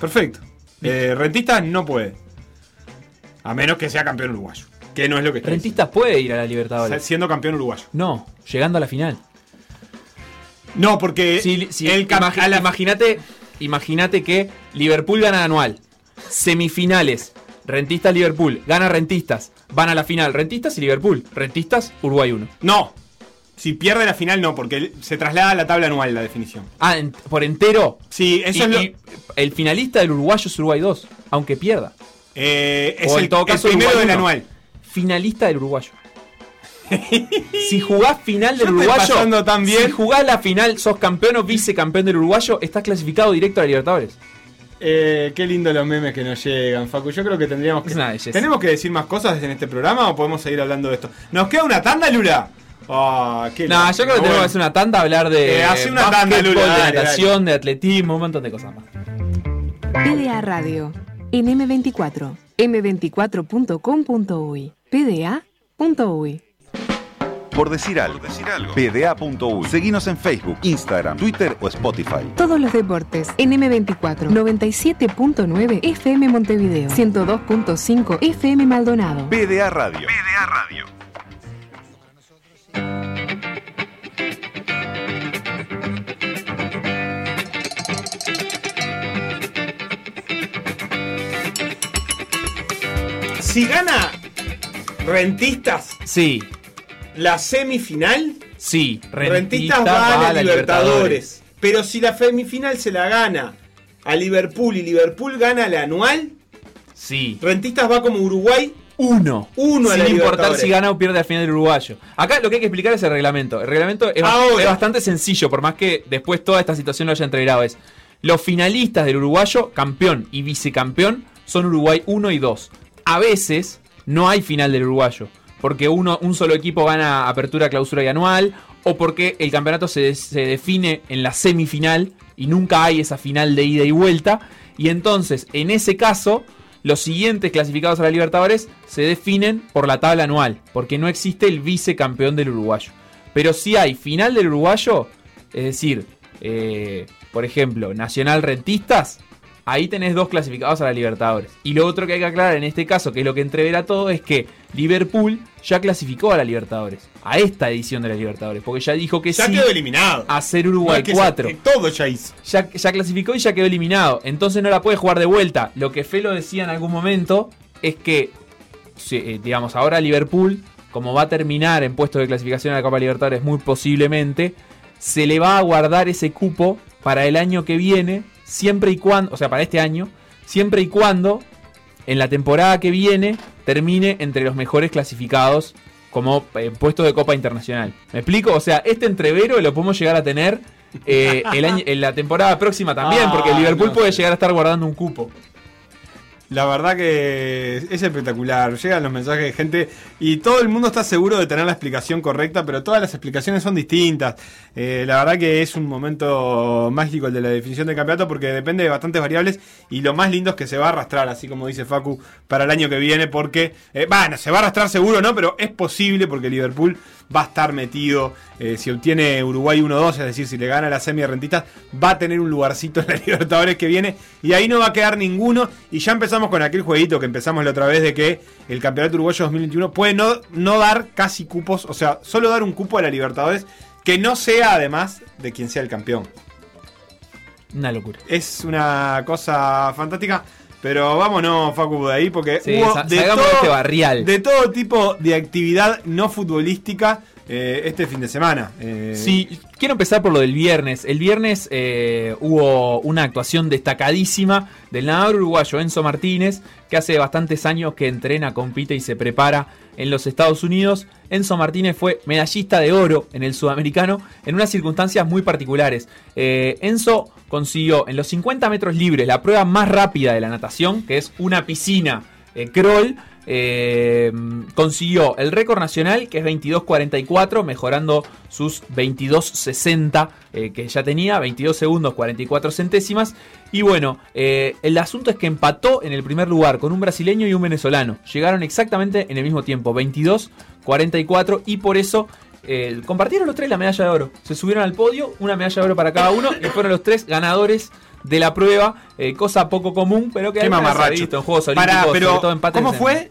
Perfecto. Eh, Rentistas no puede. A menos que sea campeón uruguayo. Que no es lo que está Rentistas puede ir a la. Libertadores. Siendo campeón uruguayo. No, llegando a la final. No, porque Si, si- el imagínate, imagínate que Liverpool gana anual. Semifinales. Rentistas Liverpool. Gana Rentistas. Van a la final. Rentistas y Liverpool. Rentistas Uruguay 1. No. Si pierde la final, no, porque se traslada a la tabla anual la definición. Ah, en- por entero. Sí, eso Y- es lo. y el finalista del uruguayo es Uruguay 2. Aunque pierda. Eh, es O el, en todo el caso, primero Uruguay del anual. Finalista del uruguayo. Si jugás final del uruguayo. pasando tan bien. Si jugás la final, sos campeón o vicecampeón del uruguayo, estás clasificado directo a la Libertadores. Eh, qué lindo los memes que nos llegan, Facu. Yo creo que tendríamos que. ¿Tenemos que decir más cosas en este programa o podemos seguir hablando de esto? ¿Nos queda una tanda, Lula? Ah, qué No, yo creo que tenemos Bueno. que hacer una tanda, hablar de Eh, hace una tanda, Lula, de dale, natación, de atletismo, un montón de cosas más. PDA Radio en M24, m24.com.uy, pda.uy. Por decir algo. PDA.U. Seguinos en Facebook, Instagram, Twitter o Spotify. Todos los deportes en M24, 97.9 FM Montevideo, 102.5 FM Maldonado. PDA Radio. PDA Radio. Si gana Rentistas Sí, la semifinal, sí. Rentistas va a la Libertadores. Pero si la semifinal se la gana a Liverpool y Liverpool gana la anual, Sí. Rentistas va como Uruguay Uno. Uno Sin importar si gana o pierde al final del uruguayo. Acá lo que hay que explicar es el reglamento. El reglamento es, Ahora. es bastante sencillo, por más que después toda esta situación lo haya entreverado. Es los finalistas del uruguayo, campeón y vicecampeón, son Uruguay 1 y 2. A veces no hay final del uruguayo. Porque uno, un solo equipo gana apertura, clausura y anual. O porque el campeonato se, se define en la semifinal y nunca hay esa final de ida y vuelta. Y entonces, en ese caso, los siguientes clasificados a la Libertadores se definen por la tabla anual, porque no existe el vicecampeón del uruguayo. Pero si hay final del uruguayo, es decir, eh, por ejemplo, Nacional Rentistas, ahí tenés dos clasificados a la Libertadores. Y lo otro que hay que aclarar en este caso, que es lo que entrevera todo, es que Liverpool ya clasificó a la Libertadores, a esta edición de la Libertadores, porque ya dijo que ya sí quedó eliminado. a ser Uruguay No es que 4 se- que todo ya hizo. ya, ya clasificó y ya quedó eliminado. Entonces no la puede jugar de vuelta. Lo que Felo decía en algún momento es que, eh, digamos, ahora Liverpool, como va a terminar en puesto de clasificación a la Copa Libertadores muy posiblemente, se le va a guardar ese cupo para el año que viene, siempre y cuando, o sea, para este año, siempre y cuando en la temporada que viene termine entre los mejores clasificados como eh, puesto de Copa Internacional. ¿Me explico? O sea, este entrevero lo podemos llegar a tener eh, el año- en la temporada próxima también, Ah, porque el Liverpool no puede llegar a estar guardando un cupo. La verdad que es espectacular. Llegan los mensajes de gente y todo el mundo está seguro de tener la explicación correcta, pero todas las explicaciones son distintas. Eh, la verdad que es un momento mágico el de la definición del campeonato porque depende de bastantes variables y lo más lindo es que se va a arrastrar, así como dice Facu, para el año que viene porque, eh, bueno, se va a arrastrar seguro, ¿no? Pero es posible porque Liverpool va a estar metido. eh, si obtiene Uruguay 1-2, es decir, si le gana la semi de rentistas, va a tener un lugarcito en la Libertadores que viene. Y ahí no va a quedar ninguno. Y ya empezamos con aquel jueguito que empezamos la otra vez de que el Campeonato Uruguayo 2021 puede no, no dar casi cupos, o sea, solo dar un cupo a la Libertadores que no sea además de quien sea el campeón. Una locura. Es una cosa fantástica. Pero vámonos, Facu, de ahí, porque Sí, hubo de, de este barrial. de todo tipo de actividad no futbolística eh, este fin de semana. Eh, Sí, quiero empezar por lo del viernes. El viernes eh, hubo una actuación destacadísima del nadador uruguayo Enzo Martínez, que hace bastantes años que entrena, compite y se prepara en los Estados Unidos. Enzo Martínez fue medallista de oro en el sudamericano en unas circunstancias muy particulares. Enzo consiguió en los 50 metros libres la prueba más rápida de la natación, que es una piscina eh, crawl. Eh, consiguió el récord nacional que es 22.44 mejorando sus 22.60 eh, que ya tenía 22 segundos 44 centésimas y bueno eh, el asunto es que empató en el primer lugar con un brasileño y un venezolano llegaron exactamente en el mismo tiempo 22.44 y por eso eh, compartieron los tres la medalla de oro se subieron al podio una medalla de oro para cada uno y fueron los tres ganadores de la prueba, eh, cosa poco común, pero que Qué alguna vez se ha mamarracho. visto en Juegos Olímpicos, pero sobre todo empates ¿cómo fue?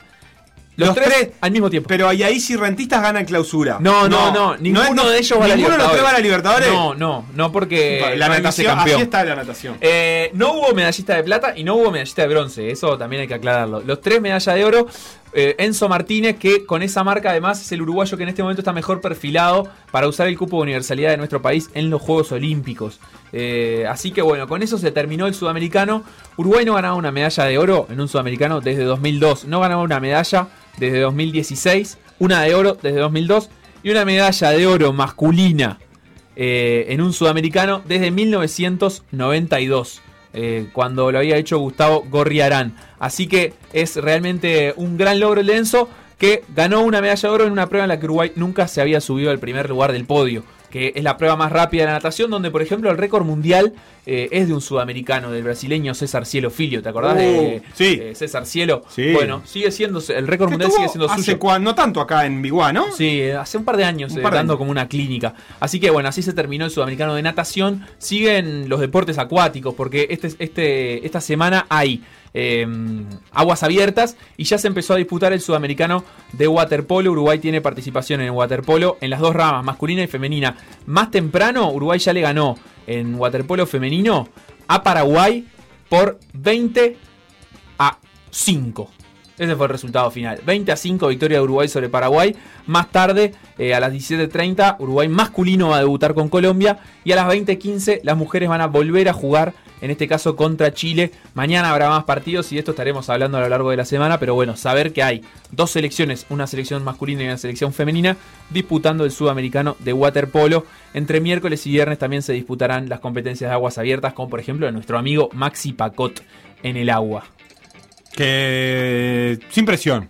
Los, Los tres, tres- al mismo tiempo. Pero y ahí si rentistas ganan clausura. No, no, no, ninguno no- de ellos va a la ¿Ninguno de los Libertadores. tres va a la Libertadores? No, no, no porque La natación, así está la natación. Eh, no hubo medallista de plata y no hubo medallista de bronce, eso también hay que aclararlo. Los tres medallas de oro, eh, Enzo Martínez, que con esa marca además es el uruguayo que en este momento está mejor perfilado para usar el cupo de universalidad de nuestro país en los Juegos Olímpicos. Eh, así que bueno, con eso se terminó el sudamericano. Uruguay no ganaba una medalla de oro en un sudamericano desde 2002, no ganaba una medalla desde 2016, una de oro desde 2002 y una medalla de oro masculina eh, en un sudamericano desde 1992, eh, cuando lo había hecho Gustavo Gorriarán. Así que es realmente un gran logro el Enzo, que ganó una medalla de oro en una prueba en la que Uruguay nunca se había subido al primer lugar del podio, que es la prueba más rápida de la natación, donde por ejemplo el récord mundial eh, es de un sudamericano, del brasileño César Cielo Filio, ¿te acordás de Uh, sí. eh, César Cielo? Sí. Bueno, sigue siendo, el récord mundial sigue siendo hace suyo. cua- no tanto acá en Biguá, ¿no? Sí, hace un par de años eh, par de dando años. como una clínica. Así que bueno, así se terminó el sudamericano de natación. Siguen los deportes acuáticos porque este, este, esta semana hay eh, aguas abiertas y ya se empezó a disputar el sudamericano de waterpolo. Uruguay tiene participación en waterpolo en las dos ramas, masculina y femenina. Más temprano, Uruguay ya le ganó en waterpolo femenino a Paraguay por 20 a 5. Ese fue el resultado final. 20 a 5 victoria de Uruguay sobre Paraguay. Más tarde, eh, a las 17.30, Uruguay masculino va a debutar con Colombia. Y a las 20.15 las mujeres van a volver a jugar, en este caso contra Chile. Mañana habrá más partidos y de esto estaremos hablando a lo largo de la semana. Pero bueno, saber que hay dos selecciones, una selección masculina y una selección femenina, disputando el sudamericano de waterpolo. Entre miércoles y viernes también se disputarán las competencias de aguas abiertas, como por ejemplo nuestro amigo Maxi Pacot en el agua. Que sin presión.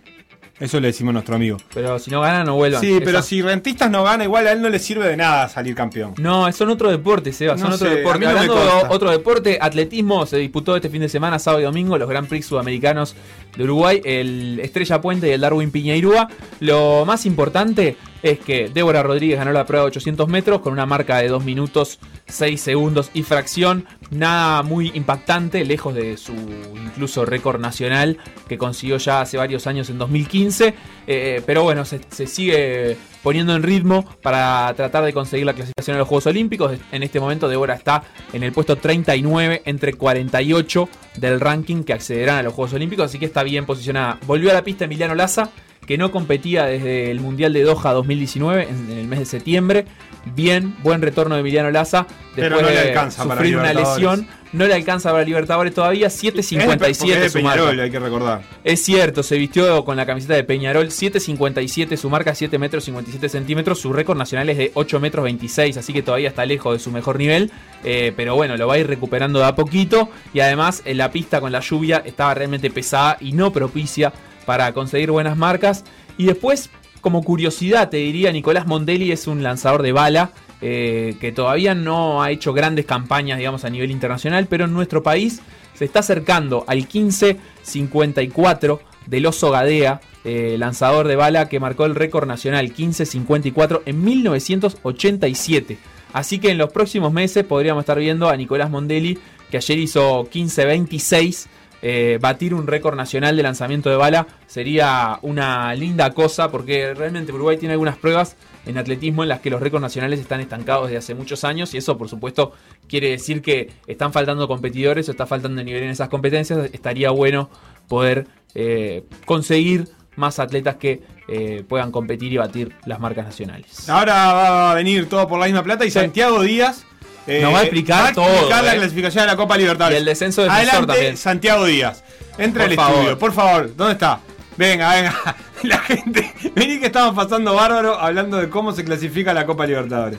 Eso le decimos a nuestro amigo. Pero si no ganan, no vuelvan. Sí, pero Esa- si Rentistas no gana, igual a él no le sirve de nada salir campeón. No, son otro deporte, Seba, son No otro sé, a deporte. mí no me Hablando de consta. otro deporte, atletismo se disputó este fin de semana, sábado y domingo, los Grand Prix sudamericanos de Uruguay, el Estrella Puente y el Darwin Piñeirúa. Lo más importante es que Débora Rodríguez ganó la prueba de 800 metros con una marca de 2 minutos 6 segundos y fracción. Nada muy impactante, lejos de su incluso récord nacional que consiguió ya hace varios años en 2015. Eh, pero bueno, se, se sigue poniendo en ritmo para tratar de conseguir la clasificación a los Juegos Olímpicos. En este momento Débora está en el puesto 39 entre 48 del ranking que accederán a los Juegos Olímpicos, así que está bien posicionada. Volvió a la pista Emiliano Laza, que no competía desde el Mundial de Doha 2019, en, en el mes de septiembre. Bien, buen retorno de Emiliano Laza. Pero Después no le de para sufrir una lesión, no le alcanza para Libertadores todavía. Es de- porque 7.57 es marca. Peñarol, hay que recordar. Es cierto, se vistió con la camiseta de Peñarol, 7.57 su marca, 7 metros 57 centímetros, su récord nacional es de 8 metros 26, así que todavía está lejos de su mejor nivel, eh, pero bueno, lo va a ir recuperando de a poquito y además en la pista con la lluvia estaba realmente pesada y no propicia para conseguir buenas marcas. Y después, como curiosidad, te diría, Nicolás Mondelli es un lanzador de bala. eh, que todavía no ha hecho grandes campañas, digamos, a nivel internacional, pero en nuestro país se está acercando al 15.54 del Oso Gadea, lanzador de bala que marcó el récord nacional 15.54 en 1987. Así que en los próximos meses podríamos estar viendo a Nicolás Mondelli, que ayer hizo 15.26. eh, batir un récord nacional de lanzamiento de bala sería una linda cosa porque realmente Uruguay tiene algunas pruebas en atletismo en las que los récords nacionales están estancados desde hace muchos años y eso por supuesto quiere decir que están faltando competidores o está faltando nivel en esas competencias. Estaría bueno poder eh, conseguir más atletas que eh, puedan competir y batir las marcas nacionales. Ahora va a venir todo por la misma plata y Santiago Díaz eh, Nos va a explicar todo, explicar la eh. clasificación de la Copa Libertadores. Y el descenso de Adelante, también. Santiago Díaz. Entra al favor. estudio, por favor. ¿Dónde está? Venga, venga. La gente. Vení que estamos pasando bárbaro hablando de cómo se clasifica la Copa Libertadores.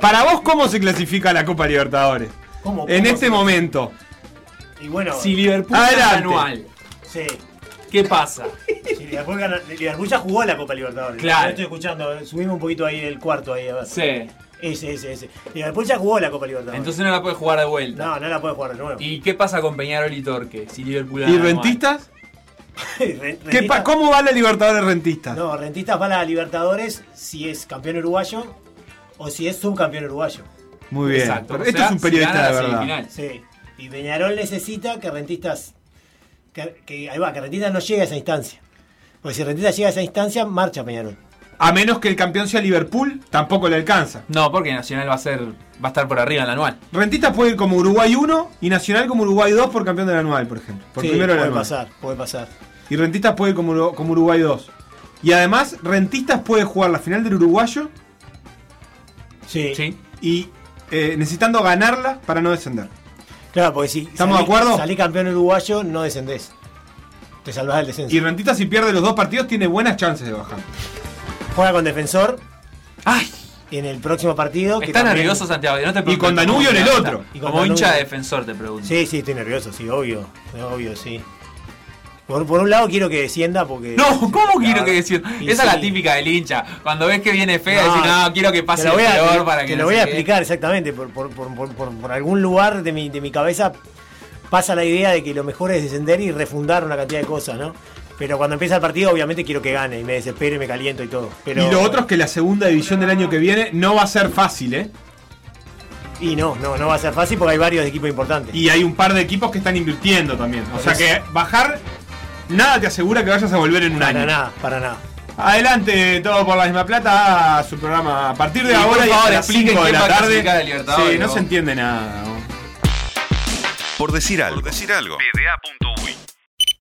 Para vos, ¿cómo se clasifica la Copa Libertadores? ¿Cómo- En cómo este se- momento. Y bueno. Si Liverpool Adelante. anual, Sí. ¿qué pasa? Si Liverpool, gana- Liverpool ya jugó la Copa Libertadores. Claro. Yo estoy escuchando. Subimos un poquito ahí el cuarto ahí. A ver. Sí. Ese, ese, ese. Liverpool ya jugó la Copa Libertadores. Entonces no la puede jugar de vuelta. No, no la puede jugar de nuevo. ¿Y qué pasa con Peñarol y Torque? Si Liverpool ¿Y rentistas? Ren- ¿Qué pa- ¿Cómo va la Libertadores rentistas? No, Rentistas va a la Libertadores si es campeón uruguayo o si es subcampeón uruguayo. Muy bien. Exacto, Pero o esto es un periodista de la verdad. Sí. Y Peñarol necesita que Rentistas. Que, que- ahí va, que Rentistas no llegue a esa instancia. Porque si Rentistas llega a esa instancia, marcha Peñarol. A menos que el campeón sea Liverpool, tampoco le alcanza. No, porque Nacional va a ser va a estar por arriba en la anual. Rentistas puede ir como Uruguay 1 y Nacional como Uruguay 2 por campeón del anual, por ejemplo. Por Sí, primero del puede anual. pasar, puede pasar. Y Rentistas puede ir como, Uru- como Uruguay 2. Y además, Rentistas puede jugar la final del uruguayo Sí. Sí. y eh, necesitando ganarla para no descender. Claro, porque si ¿Estamos de acuerdo? salí campeón uruguayo, no descendés. Te salvás del descenso. Y Rentistas, si pierde los dos partidos, tiene buenas chances de bajar. Juega con defensor. ¡Ay! En el próximo partido. que Está también- nervioso Santiago. no te Y con Danubio en el otro. Y Como hincha de defensor te pregunto. Sí, sí, estoy nervioso, sí, obvio. Obvio, sí. Por, por un lado quiero que descienda porque. No, ¿cómo quiero que? Y Esa es sí. la típica del hincha. Cuando ves que viene fea, No, decís, no, quiero que pase lo el voy a, peor te- para que te no lo voy a qué. explicar exactamente. Por, por, por, por, por- por algún lugar de mi, de mi cabeza pasa la idea de que lo mejor es descender y refundar una cantidad de cosas, ¿no? Pero cuando empieza el partido, obviamente quiero que gane y me desespero y me caliento y todo. Pero, Y lo otro es que la segunda división del año que viene no va a ser fácil, ¿eh? Y no, no, no va a ser fácil porque hay varios equipos importantes. Y hay un par de equipos que están invirtiendo también. O Por sea que bajar, nada te asegura que vayas a volver en un para año. nada, para nada. Adelante, todo por la misma plata, a su programa a partir de Y, por ahora y hasta las expliquen 5 de la tarde. Sí, no ¿no? se entiende nada. ¿no? Por decir algo. PDA.uy